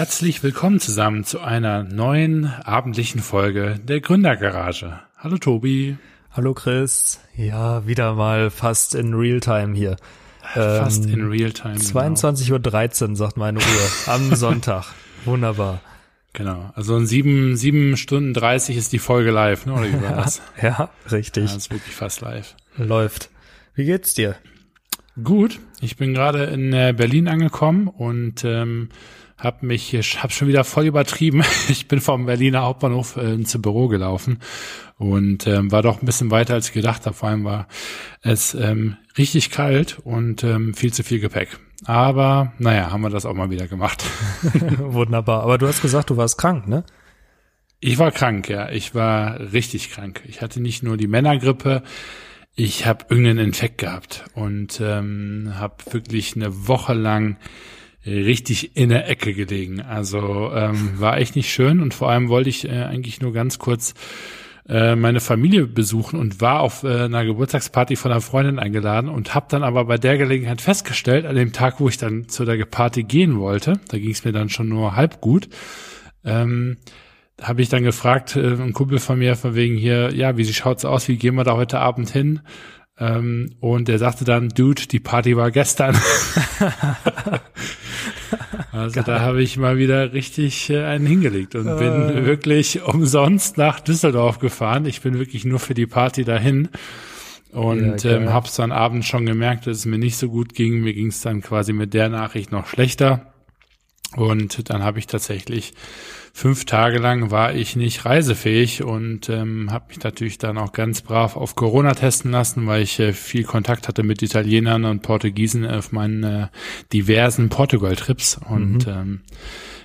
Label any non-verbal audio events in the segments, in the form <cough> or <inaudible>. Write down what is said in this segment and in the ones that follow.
Herzlich willkommen zusammen zu einer neuen abendlichen Folge der Gründergarage. Hallo Tobi. Hallo Chris. Ja, wieder mal fast in Realtime hier. Fast ähm, in Realtime. 22.13 Uhr, sagt meine Uhr, am <laughs> Sonntag. Wunderbar. Genau. Also in sieben, sieben Stunden dreißig ist die Folge live, ne? Oder wie war das? <laughs> ja, richtig. Ja, ist wirklich fast live. Läuft. Wie geht's dir? Gut. Ich bin gerade in äh, Berlin angekommen und ähm, hab mich, hab schon wieder voll übertrieben. <laughs> Ich bin vom Berliner Hauptbahnhof äh, ins Büro gelaufen und ähm, war doch ein bisschen weiter als ich gedacht habe. Vor allem war es ähm, richtig kalt und ähm, viel zu viel Gepäck. Aber naja, haben wir das auch mal wieder gemacht. <laughs> <laughs> Wunderbar. Aber du hast gesagt, du warst krank, ne? Ich war krank, ja. Ich war richtig krank. Ich hatte nicht nur die Männergrippe, ich habe irgendeinen Infekt gehabt und ähm, habe wirklich eine Woche lang richtig in der Ecke gelegen. Also ähm, war echt nicht schön und vor allem wollte ich äh, eigentlich nur ganz kurz äh, meine Familie besuchen und war auf äh, einer Geburtstagsparty von einer Freundin eingeladen und habe dann aber bei der Gelegenheit festgestellt, an dem Tag, wo ich dann zu der Party gehen wollte, da ging es mir dann schon nur halb gut, ähm, habe ich dann gefragt, äh, ein Kumpel von mir von wegen hier, ja, wie schaut's aus, wie gehen wir da heute Abend hin? Ähm, und er sagte dann, Dude, die Party war gestern. <laughs> also Geil. da habe ich mal wieder richtig äh, einen hingelegt und äh. bin wirklich umsonst nach Düsseldorf gefahren. Ich bin wirklich nur für die Party dahin. Und ja, ähm, hab's dann abends schon gemerkt, dass es mir nicht so gut ging. Mir ging es dann quasi mit der Nachricht noch schlechter. Und dann habe ich tatsächlich fünf Tage lang war ich nicht reisefähig und ähm, habe mich natürlich dann auch ganz brav auf Corona testen lassen, weil ich äh, viel Kontakt hatte mit Italienern und Portugiesen auf meinen äh, diversen Portugal-Trips und mhm. ähm,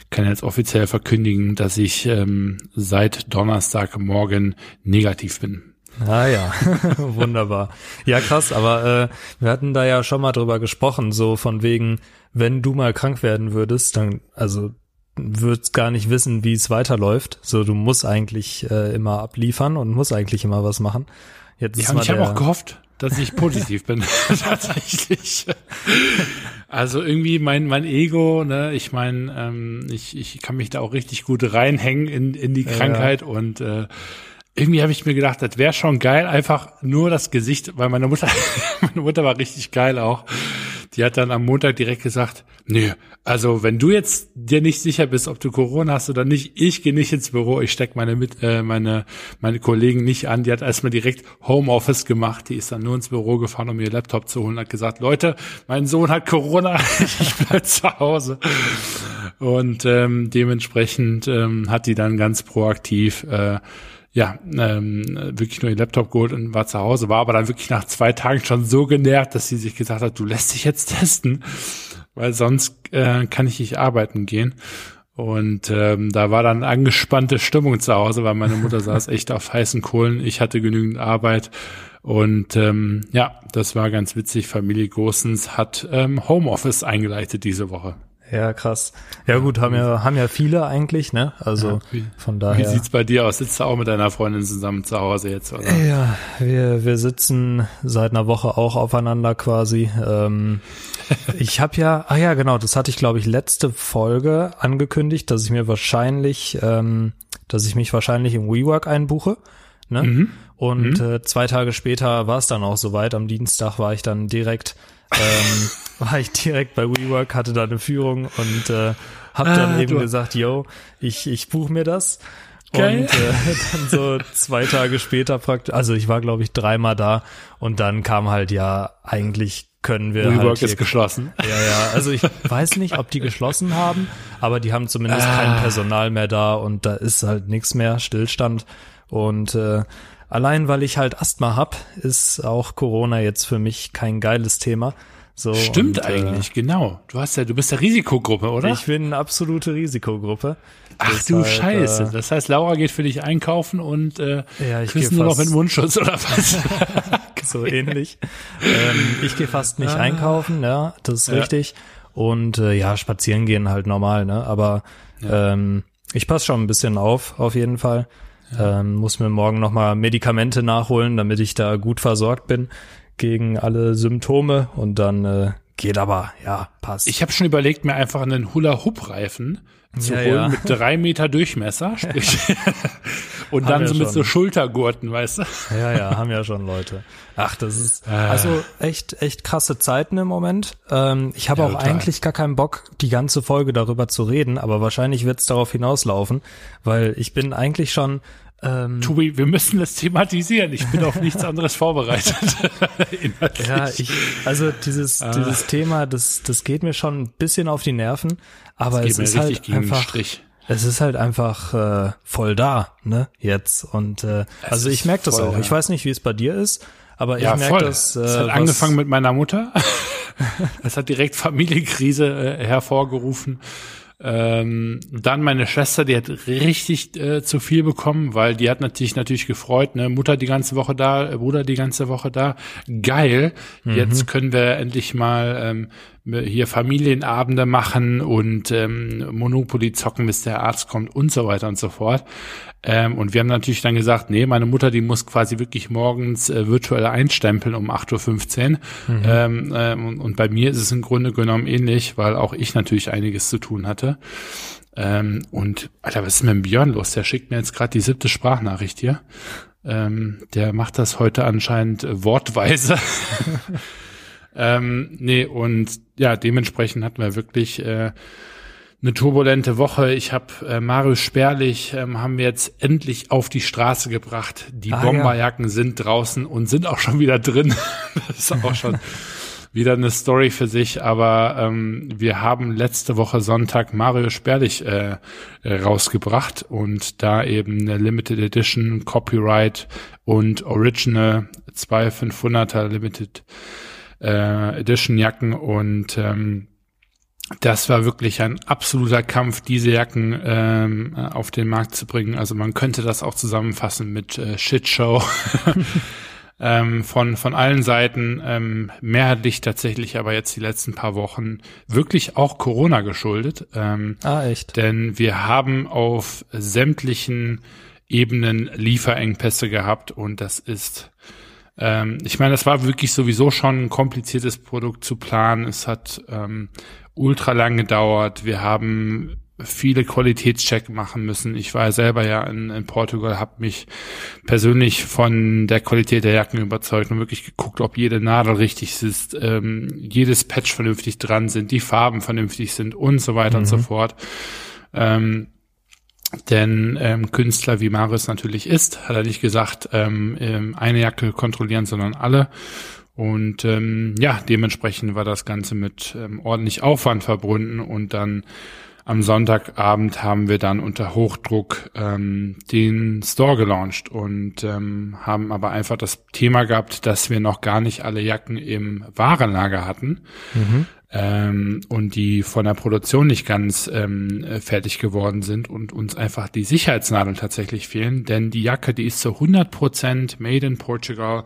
kann jetzt offiziell verkündigen, dass ich ähm, seit Donnerstagmorgen negativ bin. Ah ja, <laughs> wunderbar. Ja, krass, aber äh, wir hatten da ja schon mal drüber gesprochen, so von wegen, wenn du mal krank werden würdest, dann, also würdest gar nicht wissen, wie es weiterläuft. So, du musst eigentlich äh, immer abliefern und musst eigentlich immer was machen. Jetzt ja, und ich habe auch gehofft, dass ich <laughs> positiv bin. <laughs> Tatsächlich. Also irgendwie mein mein Ego, ne, ich meine, ähm, ich, ich kann mich da auch richtig gut reinhängen in, in die Krankheit ja. und äh, irgendwie habe ich mir gedacht, das wäre schon geil, einfach nur das Gesicht, weil meine Mutter, <laughs> meine Mutter war richtig geil auch. Die hat dann am Montag direkt gesagt, nö, also wenn du jetzt dir nicht sicher bist, ob du Corona hast oder nicht, ich gehe nicht ins Büro, ich steck meine mit, äh, meine meine Kollegen nicht an. Die hat erstmal direkt Homeoffice gemacht. Die ist dann nur ins Büro gefahren, um ihr Laptop zu holen, hat gesagt, Leute, mein Sohn hat Corona, <laughs> ich bleib zu Hause. Und ähm, dementsprechend ähm, hat die dann ganz proaktiv äh, ja, ähm, wirklich nur den Laptop geholt und war zu Hause, war aber dann wirklich nach zwei Tagen schon so genervt, dass sie sich gesagt hat, du lässt dich jetzt testen, weil sonst äh, kann ich nicht arbeiten gehen. Und ähm, da war dann angespannte Stimmung zu Hause, weil meine Mutter <laughs> saß echt auf heißen Kohlen. Ich hatte genügend Arbeit. Und ähm, ja, das war ganz witzig. Familie Großens hat ähm, Homeoffice eingeleitet diese Woche. Ja, krass. Ja gut, haben ja, haben ja viele eigentlich, ne? Also ja, wie, von daher. Wie sieht's bei dir aus? Sitzt du auch mit deiner Freundin zusammen zu Hause jetzt, oder? Ja, wir, wir sitzen seit einer Woche auch aufeinander quasi. Ähm, <laughs> ich habe ja, ah ja, genau, das hatte ich, glaube ich, letzte Folge angekündigt, dass ich mir wahrscheinlich, ähm, dass ich mich wahrscheinlich im WeWork einbuche. Ne? Mhm. Und mhm. Äh, zwei Tage später war es dann auch soweit. Am Dienstag war ich dann direkt ähm, <laughs> war ich direkt bei WeWork, hatte da eine Führung und äh, habe dann ah, eben gesagt, yo, ich, ich buche mir das. Geil. Und äh, <laughs> dann so zwei Tage später praktisch, also ich war glaube ich dreimal da und dann kam halt ja eigentlich können wir WeWork halt ist geschlossen. <laughs> Ja, ja, also ich weiß nicht, ob die geschlossen haben, aber die haben zumindest ah. kein Personal mehr da und da ist halt nichts mehr, Stillstand und äh, allein weil ich halt Asthma hab, ist auch Corona jetzt für mich kein geiles Thema. So, Stimmt und, äh, eigentlich, äh, genau. Du hast ja, du bist der Risikogruppe, oder? Ich bin eine absolute Risikogruppe. Ach Deshalb, du Scheiße. Äh, das heißt, Laura geht für dich einkaufen und äh, ja, ich Chris nur noch mit Mundschutz oder was? <laughs> <laughs> so ähnlich. ähm, ich gehe fast nicht ah. einkaufen, ja, das ist ja. richtig. Und äh, ja, spazieren gehen halt normal, ne? Aber ja. ähm, ich passe schon ein bisschen auf, auf jeden Fall. Ja. Ähm, muss mir morgen nochmal Medikamente nachholen, damit ich da gut versorgt bin gegen alle Symptome und dann äh, geht aber, ja, passt. Ich habe schon überlegt, mir einfach einen Hula-Hoop-Reifen zu Ja, holen ja. mit drei Meter Durchmesser, <laughs> sprich, und Haben dann so mit schon. so Schultergurten, weißt du? Ja, ja, haben ja schon Leute. Ach, das ist Ah. also echt, echt krasse Zeiten im Moment. Ähm, ich habe Ja, auch total. eigentlich gar keinen Bock, die ganze Folge darüber zu reden, aber wahrscheinlich wird es darauf hinauslaufen, weil ich bin eigentlich schon ähm, Tobi, wir müssen das thematisieren. Ich bin auf nichts anderes <laughs> vorbereitet. Ja, ich, also dieses, Ah. dieses Thema, das, das geht mir schon ein bisschen auf die Nerven, aber es ist halt einfach, es ist halt einfach äh, voll da, ne, jetzt. Und äh, also ich merke das auch. da. Ich weiß nicht, wie es bei dir ist, aber Ja, ich merke voll. das. Äh, Es hat angefangen mit meiner Mutter. <laughs> Das hat direkt Familienkrise äh, hervorgerufen. Ähm, dann meine Schwester, die hat richtig äh, zu viel bekommen, weil die hat natürlich natürlich gefreut, ne, Mutter die ganze Woche da, äh, Bruder die ganze Woche da. Geil. Jetzt können wir endlich mal ähm, hier Familienabende machen und ähm, Monopoly zocken, bis der Arzt kommt und so weiter und so fort. Ähm, und wir haben natürlich dann gesagt, nee, meine Mutter, die muss quasi wirklich morgens äh, virtuell einstempeln um 8.15 Uhr. Ähm, ähm, und, und bei mir ist es im Grunde genommen ähnlich, weil auch ich natürlich einiges zu tun hatte. Ähm, und Alter, was ist mit dem Björn los? Der schickt mir jetzt gerade die siebte Sprachnachricht hier. Ähm, der macht das heute anscheinend äh, wortweise. <laughs> <laughs> ähm, nee, und ja, dementsprechend hatten wir wirklich äh, eine turbulente Woche. Ich habe äh, Marius Sperlich ähm, haben wir jetzt endlich auf die Straße gebracht. Die Ah, Bomberjacken sind draußen und sind auch schon wieder drin. <laughs> das ist auch schon wieder eine Story für sich. Aber ähm, wir haben letzte Woche Sonntag Mario Sperlich äh, rausgebracht und da eben eine Limited Edition, Copyright und Original, zwei 500er Limited äh, Edition Jacken und ähm, das war wirklich ein absoluter Kampf, diese Jacken ähm, äh, auf den Markt zu bringen. Also man könnte das auch zusammenfassen mit äh, Shitshow <laughs> ähm, von von allen Seiten. Ähm, mehrheitlich tatsächlich, aber jetzt die letzten paar Wochen wirklich auch Corona geschuldet. Ähm, Ah, echt? denn wir haben auf sämtlichen Ebenen Lieferengpässe gehabt und das ist, ähm, ich meine, das war wirklich sowieso schon ein kompliziertes Produkt zu planen. Es hat ähm, ultra lang gedauert. Wir haben viele Qualitätscheck machen müssen. Ich war selber ja in, in Portugal, habe mich persönlich von der Qualität der Jacken überzeugt und wirklich geguckt, ob jede Nadel richtig ist, ähm, jedes Patch vernünftig dran sind, die Farben vernünftig sind und so weiter und so fort. Ähm, denn ähm, Künstler wie Marius natürlich ist, hat er nicht gesagt, ähm, ähm, eine Jacke kontrollieren, sondern alle. Und ähm, ja, dementsprechend war das Ganze mit ähm, ordentlich Aufwand verbunden. Und dann am Sonntagabend haben wir dann unter Hochdruck ähm, den Store gelauncht und ähm, haben aber einfach das Thema gehabt, dass wir noch gar nicht alle Jacken im Warenlager hatten. Ähm, und die von der Produktion nicht ganz ähm, äh, fertig geworden sind und uns einfach die Sicherheitsnadeln tatsächlich fehlen, denn die Jacke, die ist zu 100% made in Portugal.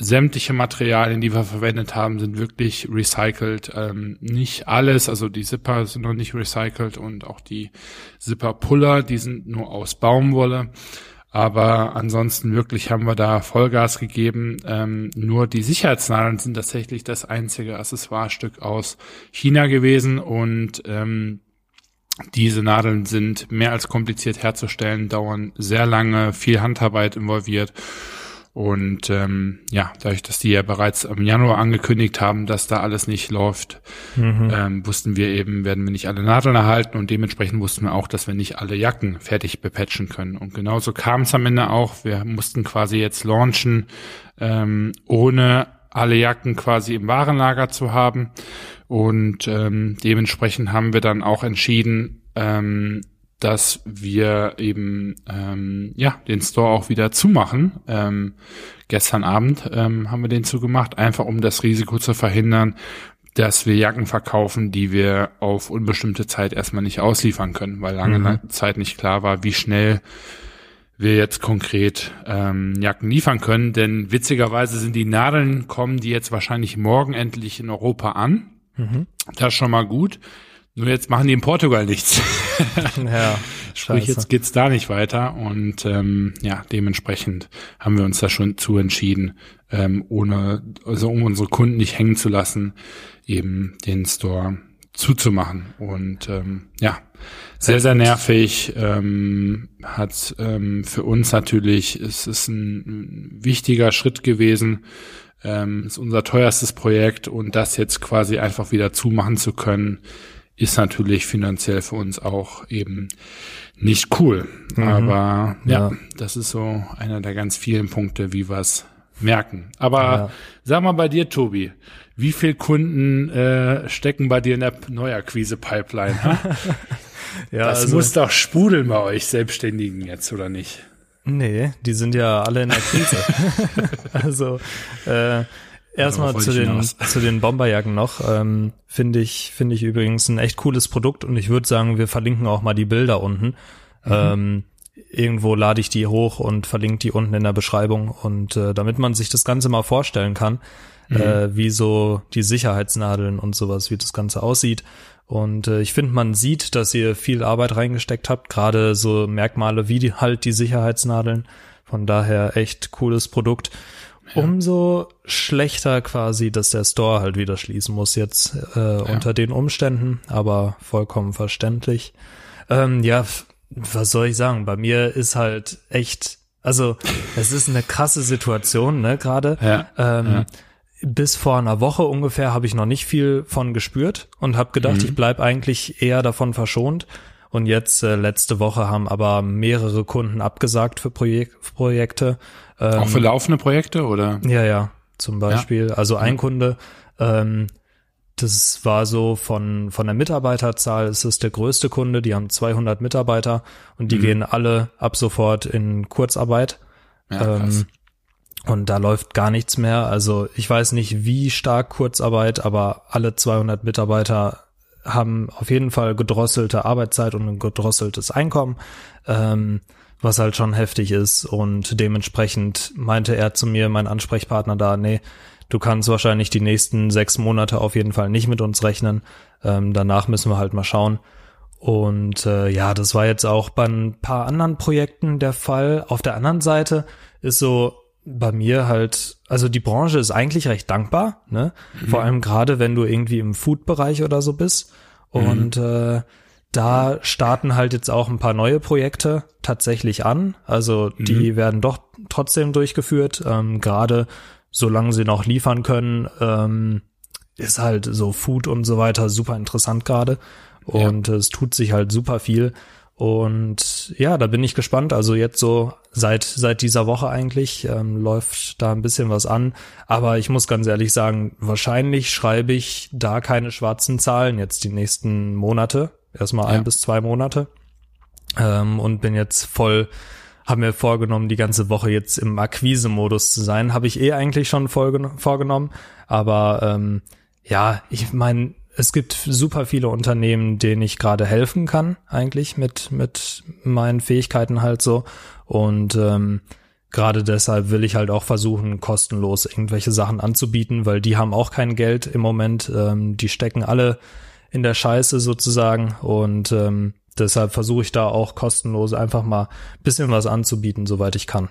Sämtliche Materialien, die wir verwendet haben, sind wirklich recycelt. Ähm, nicht alles, also die Zipper sind noch nicht recycelt und auch die Zipper-Puller, die sind nur aus Baumwolle. Aber ansonsten wirklich haben wir da Vollgas gegeben. Ähm, nur die Sicherheitsnadeln sind tatsächlich das einzige Accessoirestück aus China gewesen und ähm, diese Nadeln sind mehr als kompliziert herzustellen, dauern sehr lange, viel Handarbeit involviert. Und ähm, ja, dadurch, dass die ja bereits im Januar angekündigt haben, dass da alles nicht läuft, ähm, wussten wir eben, werden wir nicht alle Nadeln erhalten und dementsprechend wussten wir auch, dass wir nicht alle Jacken fertig bepatchen können. Und genauso kam es am Ende auch. Wir mussten quasi jetzt launchen, ähm, ohne alle Jacken quasi im Warenlager zu haben. Und ähm, dementsprechend haben wir dann auch entschieden, ähm, dass wir eben ähm, ja den Store auch wieder zumachen. Ähm, gestern Abend ähm, haben wir den zugemacht, einfach um das Risiko zu verhindern, dass wir Jacken verkaufen, die wir auf unbestimmte Zeit erstmal nicht ausliefern können, weil lange Mhm. Zeit nicht klar war, wie schnell wir jetzt konkret ähm, Jacken liefern können. Denn witzigerweise sind die Nadeln kommen, die jetzt wahrscheinlich morgen endlich in Europa an. Mhm. Das ist schon mal gut. Nur jetzt machen die in Portugal nichts. <laughs> Ja. Sprich, jetzt geht's da nicht weiter und ähm, ja, dementsprechend haben wir uns da schon zu entschieden, ähm, ohne, also um unsere Kunden nicht hängen zu lassen, eben den Store zuzumachen. Und ähm, ja, sehr, sehr nervig. Ähm, hat ähm, für uns natürlich, es ist ein, ein wichtiger Schritt gewesen. Ähm, ist unser teuerstes Projekt und das jetzt quasi einfach wieder zumachen zu können, ist natürlich finanziell für uns auch eben nicht cool. Mhm. Aber ja, Ja. das ist so einer der ganz vielen Punkte, wie wir es merken. Aber Ja. sag mal bei dir, Tobi, wie viel Kunden äh, stecken bei dir in der Neuakquise-Pipeline? <laughs> Ja, Das also, muss doch sprudeln bei euch Selbstständigen jetzt, oder nicht? nee, die sind ja alle in der Krise. <laughs> <laughs> also äh, erstmal zu den <laughs> zu den Bomberjacken noch. Ähm, finde ich finde ich übrigens ein echt cooles Produkt und ich würde sagen, wir verlinken auch mal die Bilder unten. Ähm, irgendwo lade ich die hoch und verlinke die unten in der Beschreibung und äh, damit man sich das Ganze mal vorstellen kann, äh, wie so die Sicherheitsnadeln und sowas, wie das Ganze aussieht. Und äh, ich finde, man sieht, dass ihr viel Arbeit reingesteckt habt, gerade so Merkmale wie die, halt die Sicherheitsnadeln. Von daher echt cooles Produkt. Umso schlechter quasi, dass der Store halt wieder schließen muss jetzt äh, unter den Umständen, aber vollkommen verständlich. Ähm, ja, was soll ich sagen? Bei mir ist halt echt, also es ist eine krasse Situation, ne, gerade. Ja, Ähm, Bis vor einer Woche ungefähr habe ich noch nicht viel von gespürt und habe gedacht, ich bleib eigentlich eher davon verschont. Und jetzt äh, letzte Woche haben aber mehrere Kunden abgesagt für Projek Projekte. Ähm, Auch für laufende Projekte, oder? ja, ja, zum Beispiel. Also ein Kunde, ähm, das war so von, von der Mitarbeiterzahl, es ist der größte Kunde, die haben 200 Mitarbeiter und die gehen alle ab sofort in Kurzarbeit. Ja. Ähm, und da läuft gar nichts mehr. Also ich weiß nicht, wie stark Kurzarbeit, aber alle 200 Mitarbeiter haben auf jeden Fall gedrosselte Arbeitszeit und ein gedrosseltes Einkommen, ähm, was halt schon heftig ist. Und dementsprechend meinte er zu mir, mein Ansprechpartner da, nee, du kannst wahrscheinlich die nächsten sechs Monate auf jeden Fall nicht mit uns rechnen. Ähm, danach müssen wir halt mal schauen. Und äh, ja, das war jetzt auch bei ein paar anderen Projekten der Fall. Auf der anderen Seite ist so bei mir halt, also die Branche ist eigentlich recht dankbar, ne? Vor allem gerade, wenn du irgendwie im Food-Bereich oder so bist. Und äh, da starten halt jetzt auch ein paar neue Projekte tatsächlich an. Also die werden doch trotzdem durchgeführt. Ähm, gerade solange sie noch liefern können, ähm, ist halt so Food und so weiter super interessant gerade. Und es tut sich halt super viel. Und ja, da bin ich gespannt. Also jetzt so seit seit dieser Woche eigentlich ähm, läuft da ein bisschen was an. Aber ich muss ganz ehrlich sagen, wahrscheinlich schreibe ich da keine schwarzen Zahlen jetzt die nächsten Monate. Erstmal ein Ja. bis zwei Monate. Ähm, und bin jetzt voll, habe mir vorgenommen, die ganze Woche jetzt im Akquise-Modus zu sein. Habe ich eh eigentlich schon vorgen- vorgenommen. Aber ähm, ja, ich meine, es gibt super viele Unternehmen, denen ich gerade helfen kann, eigentlich mit, mit meinen Fähigkeiten halt so. Und ähm, gerade deshalb will ich halt auch versuchen, kostenlos irgendwelche Sachen anzubieten, weil die haben auch kein Geld im Moment. Ähm, die stecken alle in der Scheiße sozusagen. Und ähm, deshalb versuche ich da auch kostenlos einfach mal bisschen was anzubieten, soweit ich kann.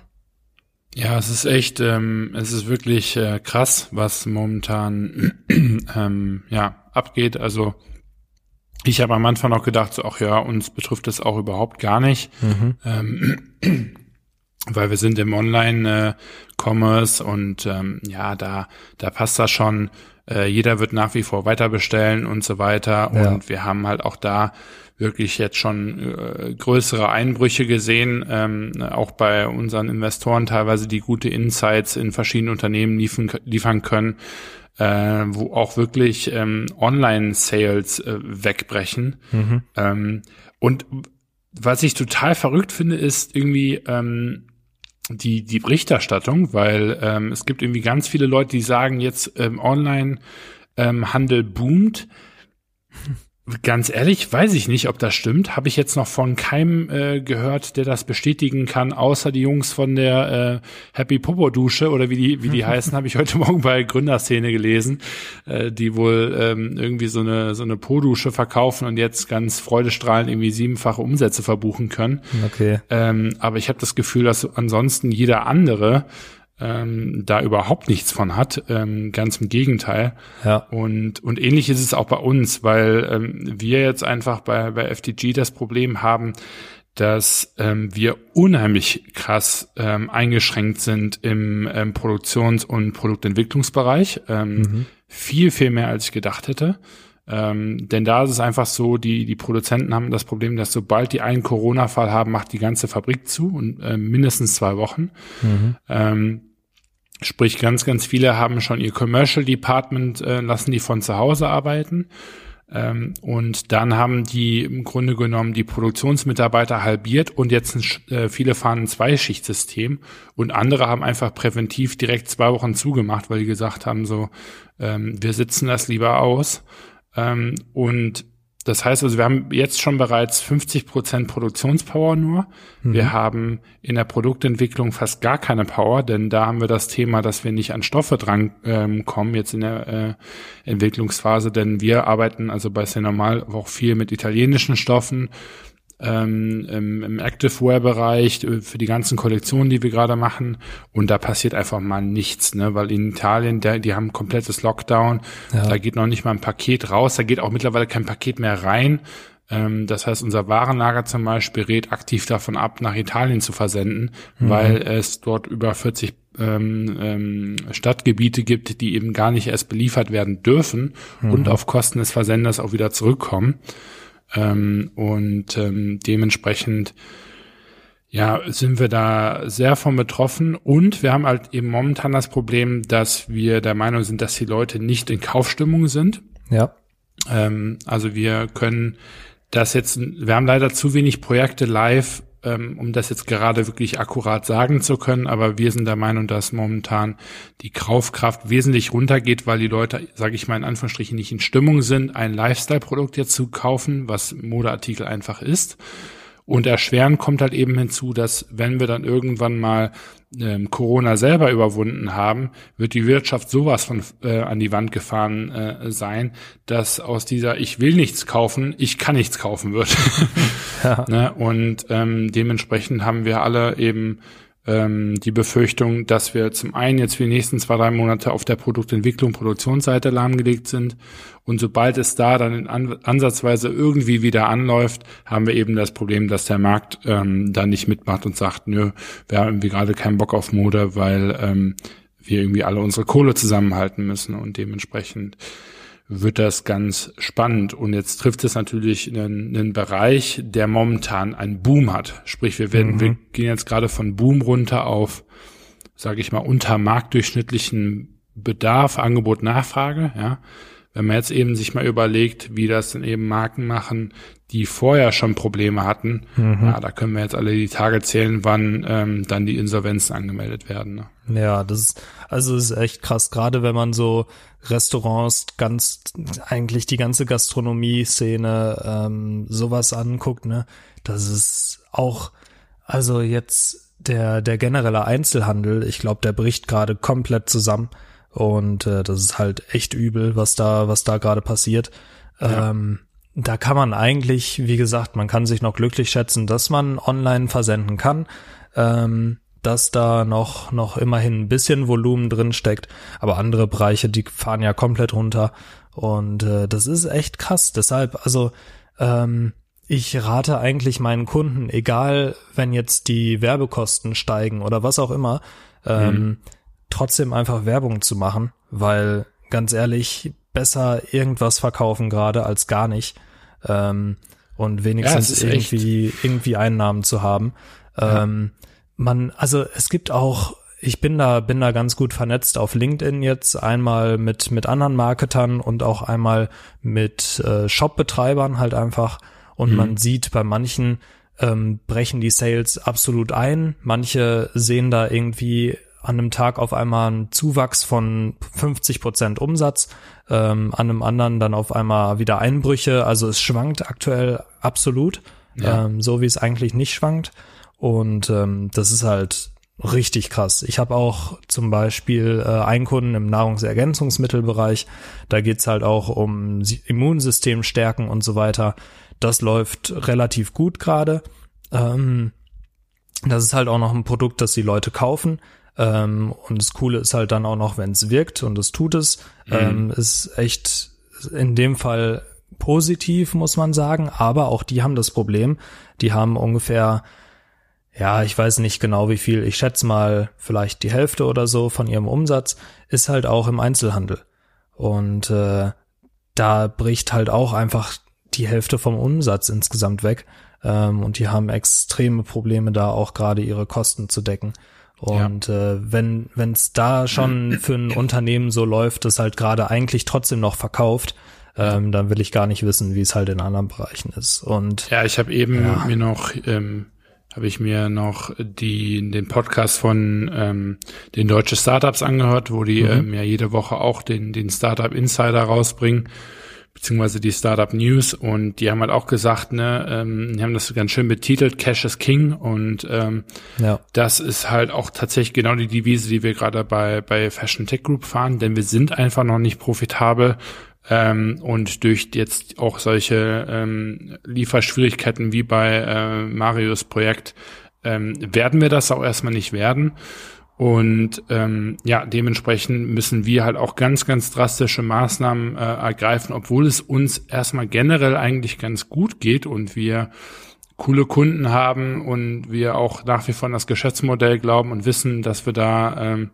Ja, es ist echt, ähm, es ist wirklich äh, krass, was momentan <clears throat> ähm, ja abgeht. Also ich habe am Anfang noch gedacht, so, ach ja, uns betrifft das auch überhaupt gar nicht, ähm, <clears throat> weil wir sind im Online-Commerce und ähm, ja, da da passt das schon. Äh, jeder wird nach wie vor weiter bestellen und so weiter. Ja. Und wir haben halt auch da wirklich jetzt schon äh, größere Einbrüche gesehen, ähm, auch bei unseren Investoren teilweise, die gute Insights in verschiedenen Unternehmen liefern, liefern können, äh, wo auch wirklich ähm, Online-Sales äh, wegbrechen. Ähm, und was ich total verrückt finde, ist irgendwie ähm, die, die Berichterstattung, weil ähm, es gibt irgendwie ganz viele Leute, die sagen, jetzt ähm, Online-Handel boomt. <laughs> Ganz ehrlich, weiß ich nicht, ob das stimmt. Habe ich jetzt noch von keinem äh, gehört, der das bestätigen kann, außer die Jungs von der äh, Happy Popo Dusche oder wie die wie die <laughs> heißen, habe ich heute Morgen bei Gründerszene gelesen, äh, die wohl ähm, irgendwie so eine so eine Po-Dusche verkaufen und jetzt ganz freudestrahlend irgendwie siebenfache Umsätze verbuchen können. Okay. Ähm, aber ich habe das Gefühl, dass ansonsten jeder andere ähm, da überhaupt nichts von hat. Ähm, ganz im Gegenteil. Ja. Und, und ähnlich ist es auch bei uns, weil ähm, wir jetzt einfach bei, bei FTG das Problem haben, dass ähm, wir unheimlich krass ähm, eingeschränkt sind im ähm, Produktions- und Produktentwicklungsbereich. Ähm, mhm. Viel, viel mehr, als ich gedacht hätte. Ähm, denn da ist es einfach so, die, die Produzenten haben das Problem, dass sobald die einen Corona-Fall haben, macht die ganze Fabrik zu und äh, mindestens zwei Wochen. Mhm. Ähm, Sprich, ganz, ganz viele haben schon ihr Commercial Department, äh, lassen die von zu Hause arbeiten. Ähm, und dann haben die im Grunde genommen die Produktionsmitarbeiter halbiert und jetzt äh, viele fahren ein Zweischichtsystem und andere haben einfach präventiv direkt zwei Wochen zugemacht, weil die gesagt haben, so, ähm, wir sitzen das lieber aus. Ähm, und das heißt also, wir haben jetzt schon bereits 50 Prozent Produktionspower nur. Mhm. Wir haben in der Produktentwicklung fast gar keine Power, denn da haben wir das Thema, dass wir nicht an Stoffe dran ähm, kommen jetzt in der äh, Entwicklungsphase, denn wir arbeiten also bei Normal auch viel mit italienischen Stoffen ähm, im, im Activewear-Bereich äh, für die ganzen Kollektionen, die wir gerade machen. Und da passiert einfach mal nichts, ne? weil in Italien, der, die haben komplettes Lockdown. Ja. Da geht noch nicht mal ein Paket raus. Da geht auch mittlerweile kein Paket mehr rein. Ähm, das heißt, unser Warenlager zum Beispiel rät aktiv davon ab, nach Italien zu versenden, mhm. weil es dort über 40 ähm, ähm, Stadtgebiete gibt, die eben gar nicht erst beliefert werden dürfen mhm. und auf Kosten des Versenders auch wieder zurückkommen. Ähm, und ähm, dementsprechend ja, sind wir da sehr von betroffen und wir haben halt eben momentan das Problem, dass wir der Meinung sind, dass die Leute nicht in Kaufstimmung sind. Ja. Ähm, also wir können das jetzt, wir haben leider zu wenig Projekte live, ähm, um das jetzt gerade wirklich akkurat sagen zu können, aber wir sind der Meinung, dass momentan die Kaufkraft wesentlich runtergeht, weil die Leute, sage ich mal in Anführungsstrichen, nicht in Stimmung sind, ein Lifestyle-Produkt jetzt zu kaufen, was Modeartikel einfach ist. Und erschweren kommt halt eben hinzu, dass wenn wir dann irgendwann mal ähm, Corona selber überwunden haben, wird die Wirtschaft sowas von äh, an die Wand gefahren äh, sein, dass aus dieser Ich will nichts kaufen, ich kann nichts kaufen wird. <laughs> ja. <laughs> ne? Und ähm, dementsprechend haben wir alle eben ähm, die Befürchtung, dass wir zum einen jetzt für die nächsten zwei, drei Monate auf der Produktentwicklung, Produktionsseite lahmgelegt sind. Und sobald es da dann in an, ansatzweise irgendwie wieder anläuft, haben wir eben das Problem, dass der Markt ähm, da nicht mitmacht und sagt, nö, wir haben irgendwie gerade keinen Bock auf Mode, weil ähm, wir irgendwie alle unsere Kohle zusammenhalten müssen und dementsprechend wird das ganz spannend. Und jetzt trifft es natürlich einen, einen Bereich, der momentan einen Boom hat. Sprich, wir werden, mhm. wir gehen jetzt gerade von Boom runter auf, sage ich mal, unter marktdurchschnittlichen Bedarf, Angebot, Nachfrage, ja. Wenn man jetzt eben sich mal überlegt, wie das denn eben Marken machen, die vorher schon Probleme hatten, mhm. ja, da können wir jetzt alle die Tage zählen, wann ähm, dann die Insolvenzen angemeldet werden. Ne? Ja, das ist, also das ist echt krass, gerade wenn man so Restaurants, ganz, eigentlich die ganze Gastronomie-Szene, ähm, sowas anguckt, ne, das ist auch, also jetzt der, der generelle Einzelhandel, ich glaube, der bricht gerade komplett zusammen und äh, das ist halt echt übel, was da, was da gerade passiert. Ja. Ähm, da kann man eigentlich, wie gesagt, man kann sich noch glücklich schätzen, dass man online versenden kann. Ähm, dass da noch, noch immerhin ein bisschen Volumen drin steckt. Aber andere Bereiche, die fahren ja komplett runter. Und äh, das ist echt krass. Deshalb, also ähm, ich rate eigentlich meinen Kunden, egal wenn jetzt die Werbekosten steigen oder was auch immer, ähm, mhm. Trotzdem einfach Werbung zu machen, weil ganz ehrlich, besser irgendwas verkaufen gerade als gar nicht. Ähm, und wenigstens ja, irgendwie, irgendwie Einnahmen zu haben. Ja. Ähm, man, also es gibt auch, ich bin da, bin da ganz gut vernetzt auf LinkedIn jetzt, einmal mit, mit anderen Marketern und auch einmal mit äh, Shop-Betreibern halt einfach. Und mhm. man sieht bei manchen ähm, brechen die Sales absolut ein. Manche sehen da irgendwie an einem Tag auf einmal einen Zuwachs von 50 Prozent Umsatz, ähm, an einem anderen dann auf einmal wieder Einbrüche. Also es schwankt aktuell absolut, ja. ähm, so wie es eigentlich nicht schwankt. Und ähm, das ist halt richtig krass. Ich habe auch zum Beispiel äh, einen Kunden im Nahrungsergänzungsmittelbereich. Da geht's halt auch um Immunsystem stärken und so weiter. Das läuft relativ gut gerade. Ähm, das ist halt auch noch ein Produkt, das die Leute kaufen. Ähm, und das Coole ist halt dann auch noch, wenn es wirkt und es tut es, mhm. ähm, ist echt in dem Fall positiv, muss man sagen. Aber auch die haben das Problem. Die haben ungefähr ja, ich weiß nicht genau wie viel, ich schätze mal vielleicht die Hälfte oder so von ihrem Umsatz ist halt auch im Einzelhandel. Und äh, da bricht halt auch einfach die Hälfte vom Umsatz insgesamt weg. Ähm, und die haben extreme Probleme da auch gerade ihre Kosten zu decken. Und ja. äh, wenn es da schon für ein Unternehmen so läuft, das halt gerade eigentlich trotzdem noch verkauft, ähm, dann will ich gar nicht wissen, wie es halt in anderen Bereichen ist. Und ja, ich habe eben ja. mir noch ähm, habe ich mir noch die, den Podcast von ähm, den deutschen Startups angehört, wo die mhm. ähm, ja jede Woche auch den, den Startup Insider rausbringen, beziehungsweise die Startup News. Und die haben halt auch gesagt, ne, ähm, die haben das ganz schön betitelt, Cash is King. Und ähm, ja. das ist halt auch tatsächlich genau die Devise, die wir gerade bei, bei Fashion Tech Group fahren, denn wir sind einfach noch nicht profitabel ähm, und durch jetzt auch solche ähm, Lieferschwierigkeiten wie bei äh, Marius Projekt ähm, werden wir das auch erstmal nicht werden. Und ähm, ja, dementsprechend müssen wir halt auch ganz, ganz drastische Maßnahmen äh, ergreifen, obwohl es uns erstmal generell eigentlich ganz gut geht und wir coole Kunden haben und wir auch nach wie vor an das Geschäftsmodell glauben und wissen, dass wir da ähm,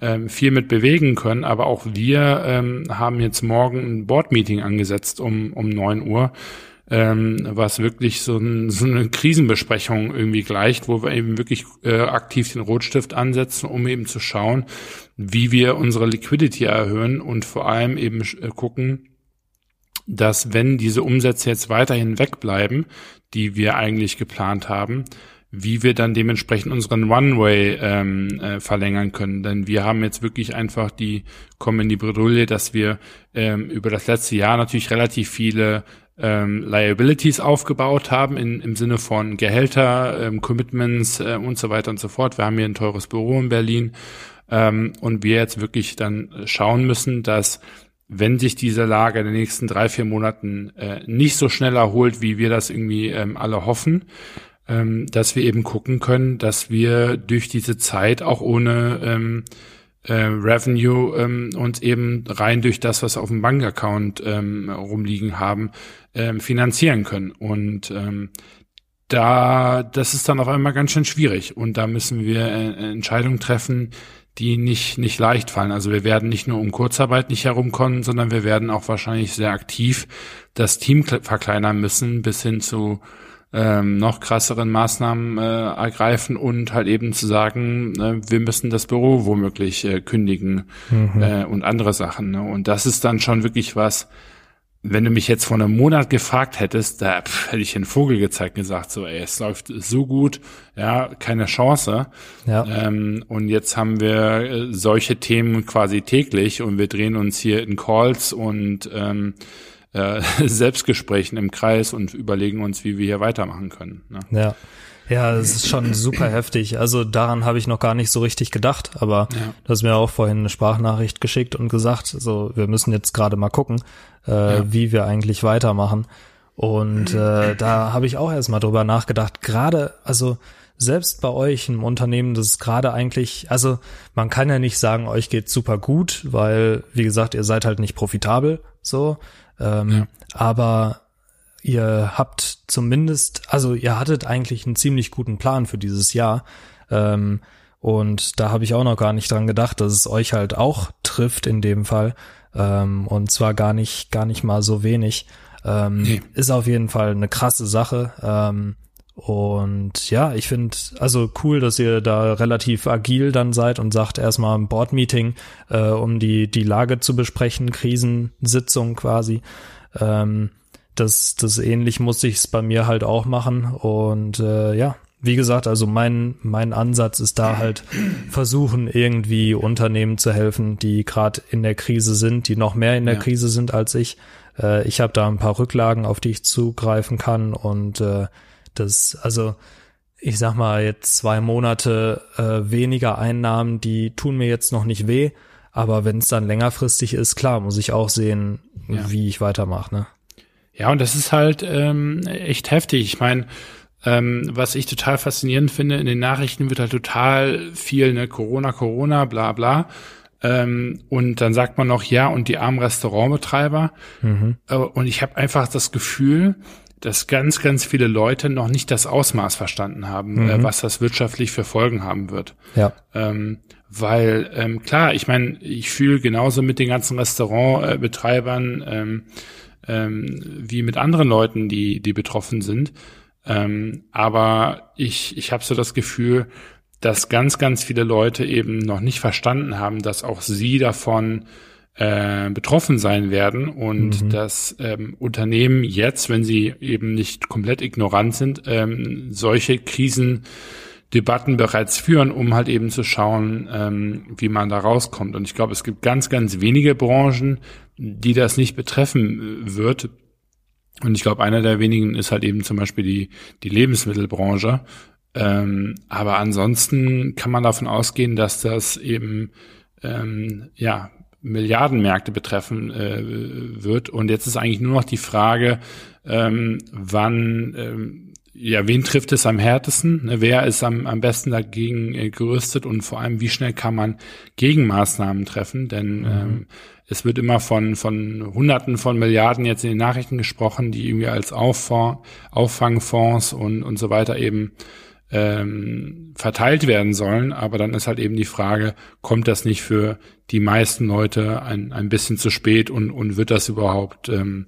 ähm, viel mit bewegen können. Aber auch wir ähm, haben jetzt morgen ein Board-Meeting angesetzt um, um neun Uhr, ähm, was wirklich so, ein, so eine Krisenbesprechung irgendwie gleicht, wo wir eben wirklich äh, aktiv den Rotstift ansetzen, um eben zu schauen, wie wir unsere Liquidity erhöhen und vor allem eben äh, gucken, dass wenn diese Umsätze jetzt weiterhin wegbleiben, die wir eigentlich geplant haben, wie wir dann dementsprechend unseren One-Way ähm, äh, verlängern können. Denn wir haben jetzt wirklich einfach die, kommen in die Bredouille, dass wir ähm, über das letzte Jahr natürlich relativ viele ähm, Liabilities aufgebaut haben in, im Sinne von Gehälter, ähm, Commitments äh, und so weiter und so fort. Wir haben hier ein teures Büro in Berlin ähm, und wir jetzt wirklich dann schauen müssen, dass wenn sich diese Lage in den nächsten drei, vier Monaten äh, nicht so schnell erholt, wie wir das irgendwie ähm, alle hoffen, ähm, dass wir eben gucken können, dass wir durch diese Zeit auch ohne ähm, äh, Revenue ähm, uns eben rein durch das, was auf dem Bankaccount ähm, rumliegen haben, ähm, finanzieren können. Und ähm, da, das ist dann auf einmal ganz schön schwierig. Und da müssen wir äh, Entscheidungen treffen, die nicht, nicht leicht fallen. Also wir werden nicht nur um Kurzarbeit nicht herumkommen, sondern wir werden auch wahrscheinlich sehr aktiv das Team verkleinern müssen bis hin zu ähm, noch krasseren Maßnahmen äh, ergreifen und halt eben zu sagen, äh, wir müssen das Büro womöglich äh, kündigen mhm. äh, und andere Sachen. Ne? Und das ist dann schon wirklich was, wenn du mich jetzt vor einem Monat gefragt hättest, da pff, hätte ich den Vogel gezeigt und gesagt, so, ey, es läuft so gut, ja, keine Chance. Ja. Ähm, und jetzt haben wir äh, solche Themen quasi täglich und wir drehen uns hier in Calls und ähm, äh, <laughs> Selbstgesprächen im Kreis und überlegen uns, wie wir hier weitermachen können. Ne? Ja. Ja, es ist schon super heftig. Also daran habe ich noch gar nicht so richtig gedacht, aber ja. du hast mir auch vorhin eine Sprachnachricht geschickt und gesagt, so wir müssen jetzt gerade mal gucken, äh, ja. wie wir eigentlich weitermachen. Und äh, da habe ich auch erstmal drüber nachgedacht. Gerade, also selbst bei euch im Unternehmen, das ist gerade eigentlich, also man kann ja nicht sagen, euch geht super gut, weil, wie gesagt, ihr seid halt nicht profitabel, so. Ähm, ja. Aber ihr habt zumindest, also ihr hattet eigentlich einen ziemlich guten Plan für dieses Jahr. Ähm, und da habe ich auch noch gar nicht dran gedacht, dass es euch halt auch trifft in dem Fall. Ähm, und zwar gar nicht, gar nicht mal so wenig. Ähm, nee. Ist auf jeden Fall eine krasse Sache. Ähm, und ja, ich finde also cool, dass ihr da relativ agil dann seid und sagt erstmal ein Board-Meeting, äh, um die, die Lage zu besprechen, Krisensitzung quasi. Ähm, das, das ähnlich muss ich es bei mir halt auch machen. Und äh, ja, wie gesagt, also mein, mein Ansatz ist da halt versuchen, irgendwie Unternehmen zu helfen, die gerade in der Krise sind, die noch mehr in der ja. Krise sind als ich. Äh, ich habe da ein paar Rücklagen, auf die ich zugreifen kann und äh, das, also ich sag mal jetzt zwei Monate äh, weniger Einnahmen, die tun mir jetzt noch nicht weh, aber wenn es dann längerfristig ist, klar, muss ich auch sehen, ja. wie ich weitermache. Ne? Ja, und das ist halt ähm, echt heftig. Ich meine, ähm, was ich total faszinierend finde, in den Nachrichten wird halt total viel, ne, Corona, Corona, bla bla. Ähm, und dann sagt man noch, ja, und die armen Restaurantbetreiber. Mhm. Äh, und ich habe einfach das Gefühl, dass ganz, ganz viele Leute noch nicht das Ausmaß verstanden haben, äh, mhm. äh, was das wirtschaftlich für Folgen haben wird. Ja. Ähm, weil, ähm, klar, ich meine, ich fühle genauso mit den ganzen Restaurantbetreibern ähm, ähm, wie mit anderen Leuten, die, die betroffen sind. Ähm, aber ich, ich habe so das Gefühl, dass ganz, ganz viele Leute eben noch nicht verstanden haben, dass auch sie davon äh, betroffen sein werden und mhm. dass ähm, Unternehmen jetzt, wenn sie eben nicht komplett ignorant sind, ähm, solche Krisendebatten bereits führen, um halt eben zu schauen, ähm, wie man da rauskommt. Und ich glaube, es gibt ganz, ganz wenige Branchen, die das nicht betreffen äh, wird, und ich glaube, einer der wenigen ist halt eben zum Beispiel die, die Lebensmittelbranche. Ähm, aber ansonsten kann man davon ausgehen, dass das eben ähm, ja Milliardenmärkte betreffen äh, wird. Und jetzt ist eigentlich nur noch die Frage, ähm, wann ähm, ja, wen trifft es am härtesten? Ne, wer ist am, am besten dagegen äh, gerüstet und vor allem, wie schnell kann man Gegenmaßnahmen treffen? Denn mhm. ähm, es wird immer von, von Hunderten von Milliarden jetzt in den Nachrichten gesprochen, die irgendwie als Auffang, Auffangfonds und, und so weiter eben ähm, verteilt werden sollen. Aber dann ist halt eben die Frage, kommt das nicht für die meisten Leute ein, ein bisschen zu spät und, und wird das überhaupt ähm,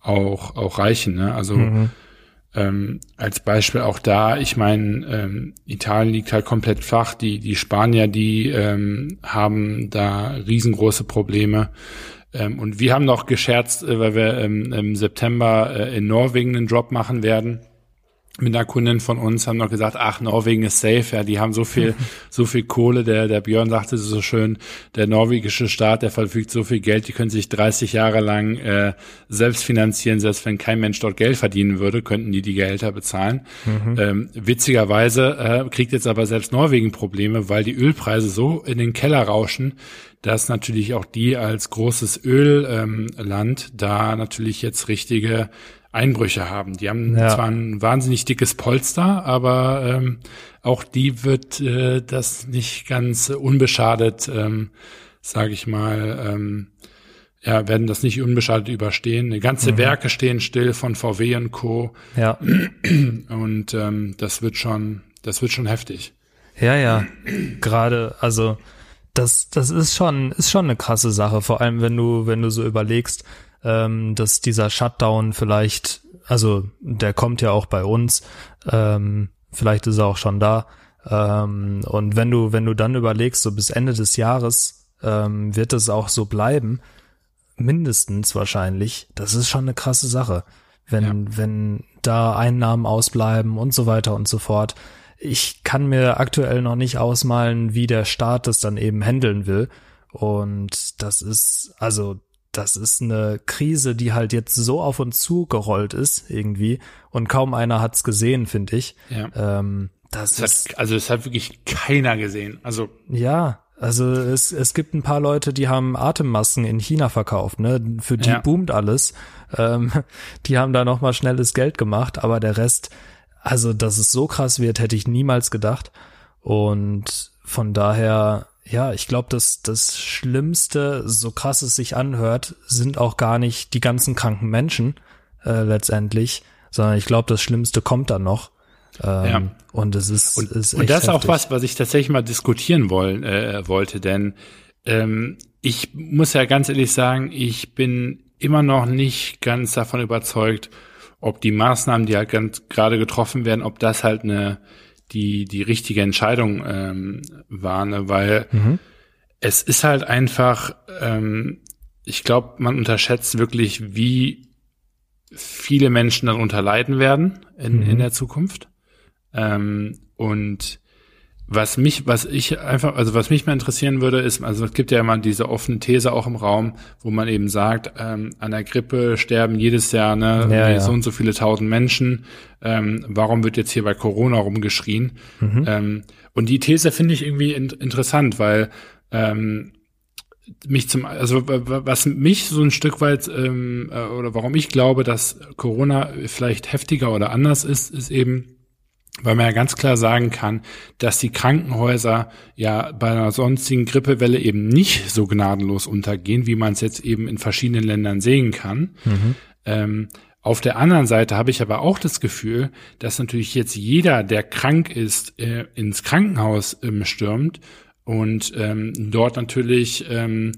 auch, auch reichen? Ne? Also mhm. Ähm, als Beispiel auch da, ich meine, ähm, Italien liegt halt komplett flach. Die, die Spanier, die ähm, haben da riesengroße Probleme. Ähm, und wir haben noch gescherzt, äh, weil wir ähm, im September äh, in Norwegen einen Drop machen werden mit einer Kundin von uns haben noch gesagt, ach, Norwegen ist safe, ja, die haben so viel, <laughs> so viel Kohle, der, der Björn sagte so schön, der norwegische Staat, der verfügt so viel Geld, die können sich 30 Jahre lang äh, selbst finanzieren, selbst wenn kein Mensch dort Geld verdienen würde, könnten die die Gehälter bezahlen. Mhm. Ähm, witzigerweise äh, kriegt jetzt aber selbst Norwegen Probleme, weil die Ölpreise so in den Keller rauschen, dass natürlich auch die als großes Ölland ähm, da natürlich jetzt richtige Einbrüche haben. Die haben ja. zwar ein wahnsinnig dickes Polster, aber ähm, auch die wird äh, das nicht ganz unbeschadet, ähm, sage ich mal, ähm, ja, werden das nicht unbeschadet überstehen. Ganze mhm. Werke stehen still von VW und Co. Ja. Und ähm, das wird schon, das wird schon heftig. Ja, ja. Gerade, also das, das ist schon, ist schon eine krasse Sache. Vor allem, wenn du, wenn du so überlegst, ähm, dass dieser Shutdown vielleicht, also der kommt ja auch bei uns, ähm, vielleicht ist er auch schon da. Ähm, und wenn du, wenn du dann überlegst, so bis Ende des Jahres ähm, wird es auch so bleiben, mindestens wahrscheinlich, das ist schon eine krasse Sache. Wenn, ja. wenn da Einnahmen ausbleiben und so weiter und so fort. Ich kann mir aktuell noch nicht ausmalen, wie der Staat das dann eben handeln will. Und das ist, also das ist eine Krise, die halt jetzt so auf uns zugerollt ist irgendwie und kaum einer hat's gesehen, finde ich. Ja. Ähm, das, das ist, hat, also es hat wirklich keiner gesehen. Also ja, also es, es gibt ein paar Leute, die haben Atemmasken in China verkauft, ne? Für die ja. boomt alles. Ähm, <laughs> die haben da nochmal schnelles Geld gemacht, aber der Rest, also dass es so krass wird, hätte ich niemals gedacht. Und von daher ja, ich glaube, dass das Schlimmste, so krass es sich anhört, sind auch gar nicht die ganzen kranken Menschen äh, letztendlich, sondern ich glaube, das Schlimmste kommt dann noch. Ähm, ja. Und es ist, und, ist und das ist auch was, was ich tatsächlich mal diskutieren wollen, äh, wollte, denn ähm, ich muss ja ganz ehrlich sagen, ich bin immer noch nicht ganz davon überzeugt, ob die Maßnahmen, die halt ganz gerade getroffen werden, ob das halt eine die, die richtige Entscheidung ähm, war, ne? weil mhm. es ist halt einfach, ähm, ich glaube, man unterschätzt wirklich, wie viele Menschen darunter leiden werden in, mhm. in der Zukunft. Ähm, und was mich, was ich einfach, also was mich mal interessieren würde, ist, also es gibt ja immer diese offene These auch im Raum, wo man eben sagt, ähm, an der Grippe sterben jedes Jahr ne, Ja, ja. so und so viele tausend Menschen. Ähm, warum wird jetzt hier bei Corona rumgeschrien? Mhm. Ähm, und die These finde ich irgendwie in, interessant, weil ähm, mich zum, also was mich so ein Stück weit ähm, äh, oder warum ich glaube, dass Corona vielleicht heftiger oder anders ist, ist eben, weil man ja ganz klar sagen kann, dass die Krankenhäuser ja bei einer sonstigen Grippewelle eben nicht so gnadenlos untergehen, wie man es jetzt eben in verschiedenen Ländern sehen kann. Ähm, auf der anderen Seite habe ich aber auch das Gefühl, dass natürlich jetzt jeder, der krank ist, äh, ins Krankenhaus ähm, stürmt und ähm, dort natürlich ähm,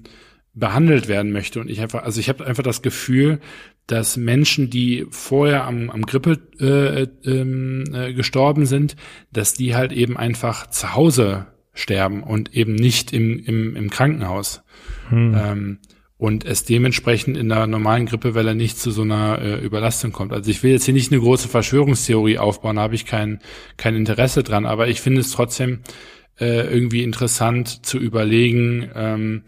behandelt werden möchte. Und ich einfach, also ich habe einfach das Gefühl, dass Menschen, die vorher am, am Grippe äh, ähm, äh, gestorben sind, dass die halt eben einfach zu Hause sterben und eben nicht im, im, im Krankenhaus. Ähm, und es dementsprechend in der normalen Grippewelle nicht zu so einer äh, Überlastung kommt. Also ich will jetzt hier nicht eine große Verschwörungstheorie aufbauen, da habe ich kein, kein Interesse dran, aber ich finde es trotzdem äh, irgendwie interessant zu überlegen, ähm,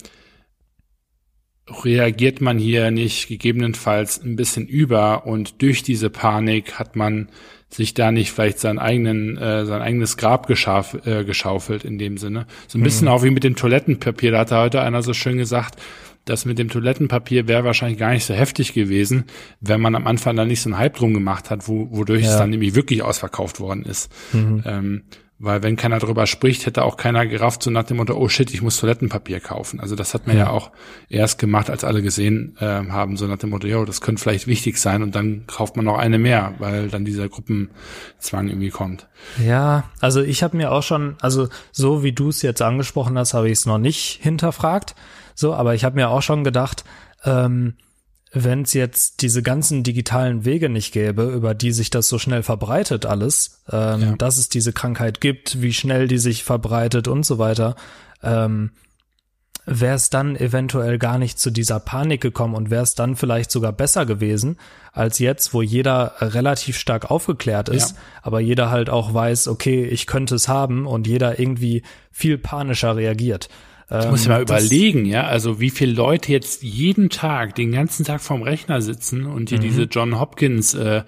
reagiert man hier nicht gegebenenfalls ein bisschen über und durch diese Panik hat man sich da nicht vielleicht seinen eigenen, äh, sein eigenes Grab geschaf, äh, geschaufelt in dem Sinne. So ein bisschen auch wie mit dem Toilettenpapier. Da hatte heute einer so schön gesagt, das mit dem Toilettenpapier wäre wahrscheinlich gar nicht so heftig gewesen, wenn man am Anfang da nicht so einen Hype drum gemacht hat, wo, wodurch es Ja. dann nämlich wirklich ausverkauft worden ist. Ähm, weil wenn keiner drüber spricht, hätte auch keiner gerafft, so nach dem Motto, oh shit, ich muss Toilettenpapier kaufen. Also das hat man ja, auch erst gemacht, als alle gesehen äh, haben, so nach dem Motto, jo, das könnte vielleicht wichtig sein und dann kauft man noch eine mehr, weil dann dieser Gruppenzwang irgendwie kommt. Ja, also ich habe mir auch schon, also so wie du es jetzt angesprochen hast, habe ich es noch nicht hinterfragt. So, aber ich habe mir auch schon gedacht, ähm, wenn es jetzt diese ganzen digitalen Wege nicht gäbe, über die sich das so schnell verbreitet alles, ähm, Ja. dass es diese Krankheit gibt, wie schnell die sich verbreitet und so weiter, ähm, wäre es dann eventuell gar nicht zu dieser Panik gekommen und wäre es dann vielleicht sogar besser gewesen als jetzt, wo jeder relativ stark aufgeklärt ist, Ja. aber jeder halt auch weiß, okay, ich könnte es haben und jeder irgendwie viel panischer reagiert. Ähm, Du musst dir mal überlegen, ja, also wie viele Leute jetzt jeden Tag, den ganzen Tag vorm Rechner sitzen und hier diese John Hopkins äh,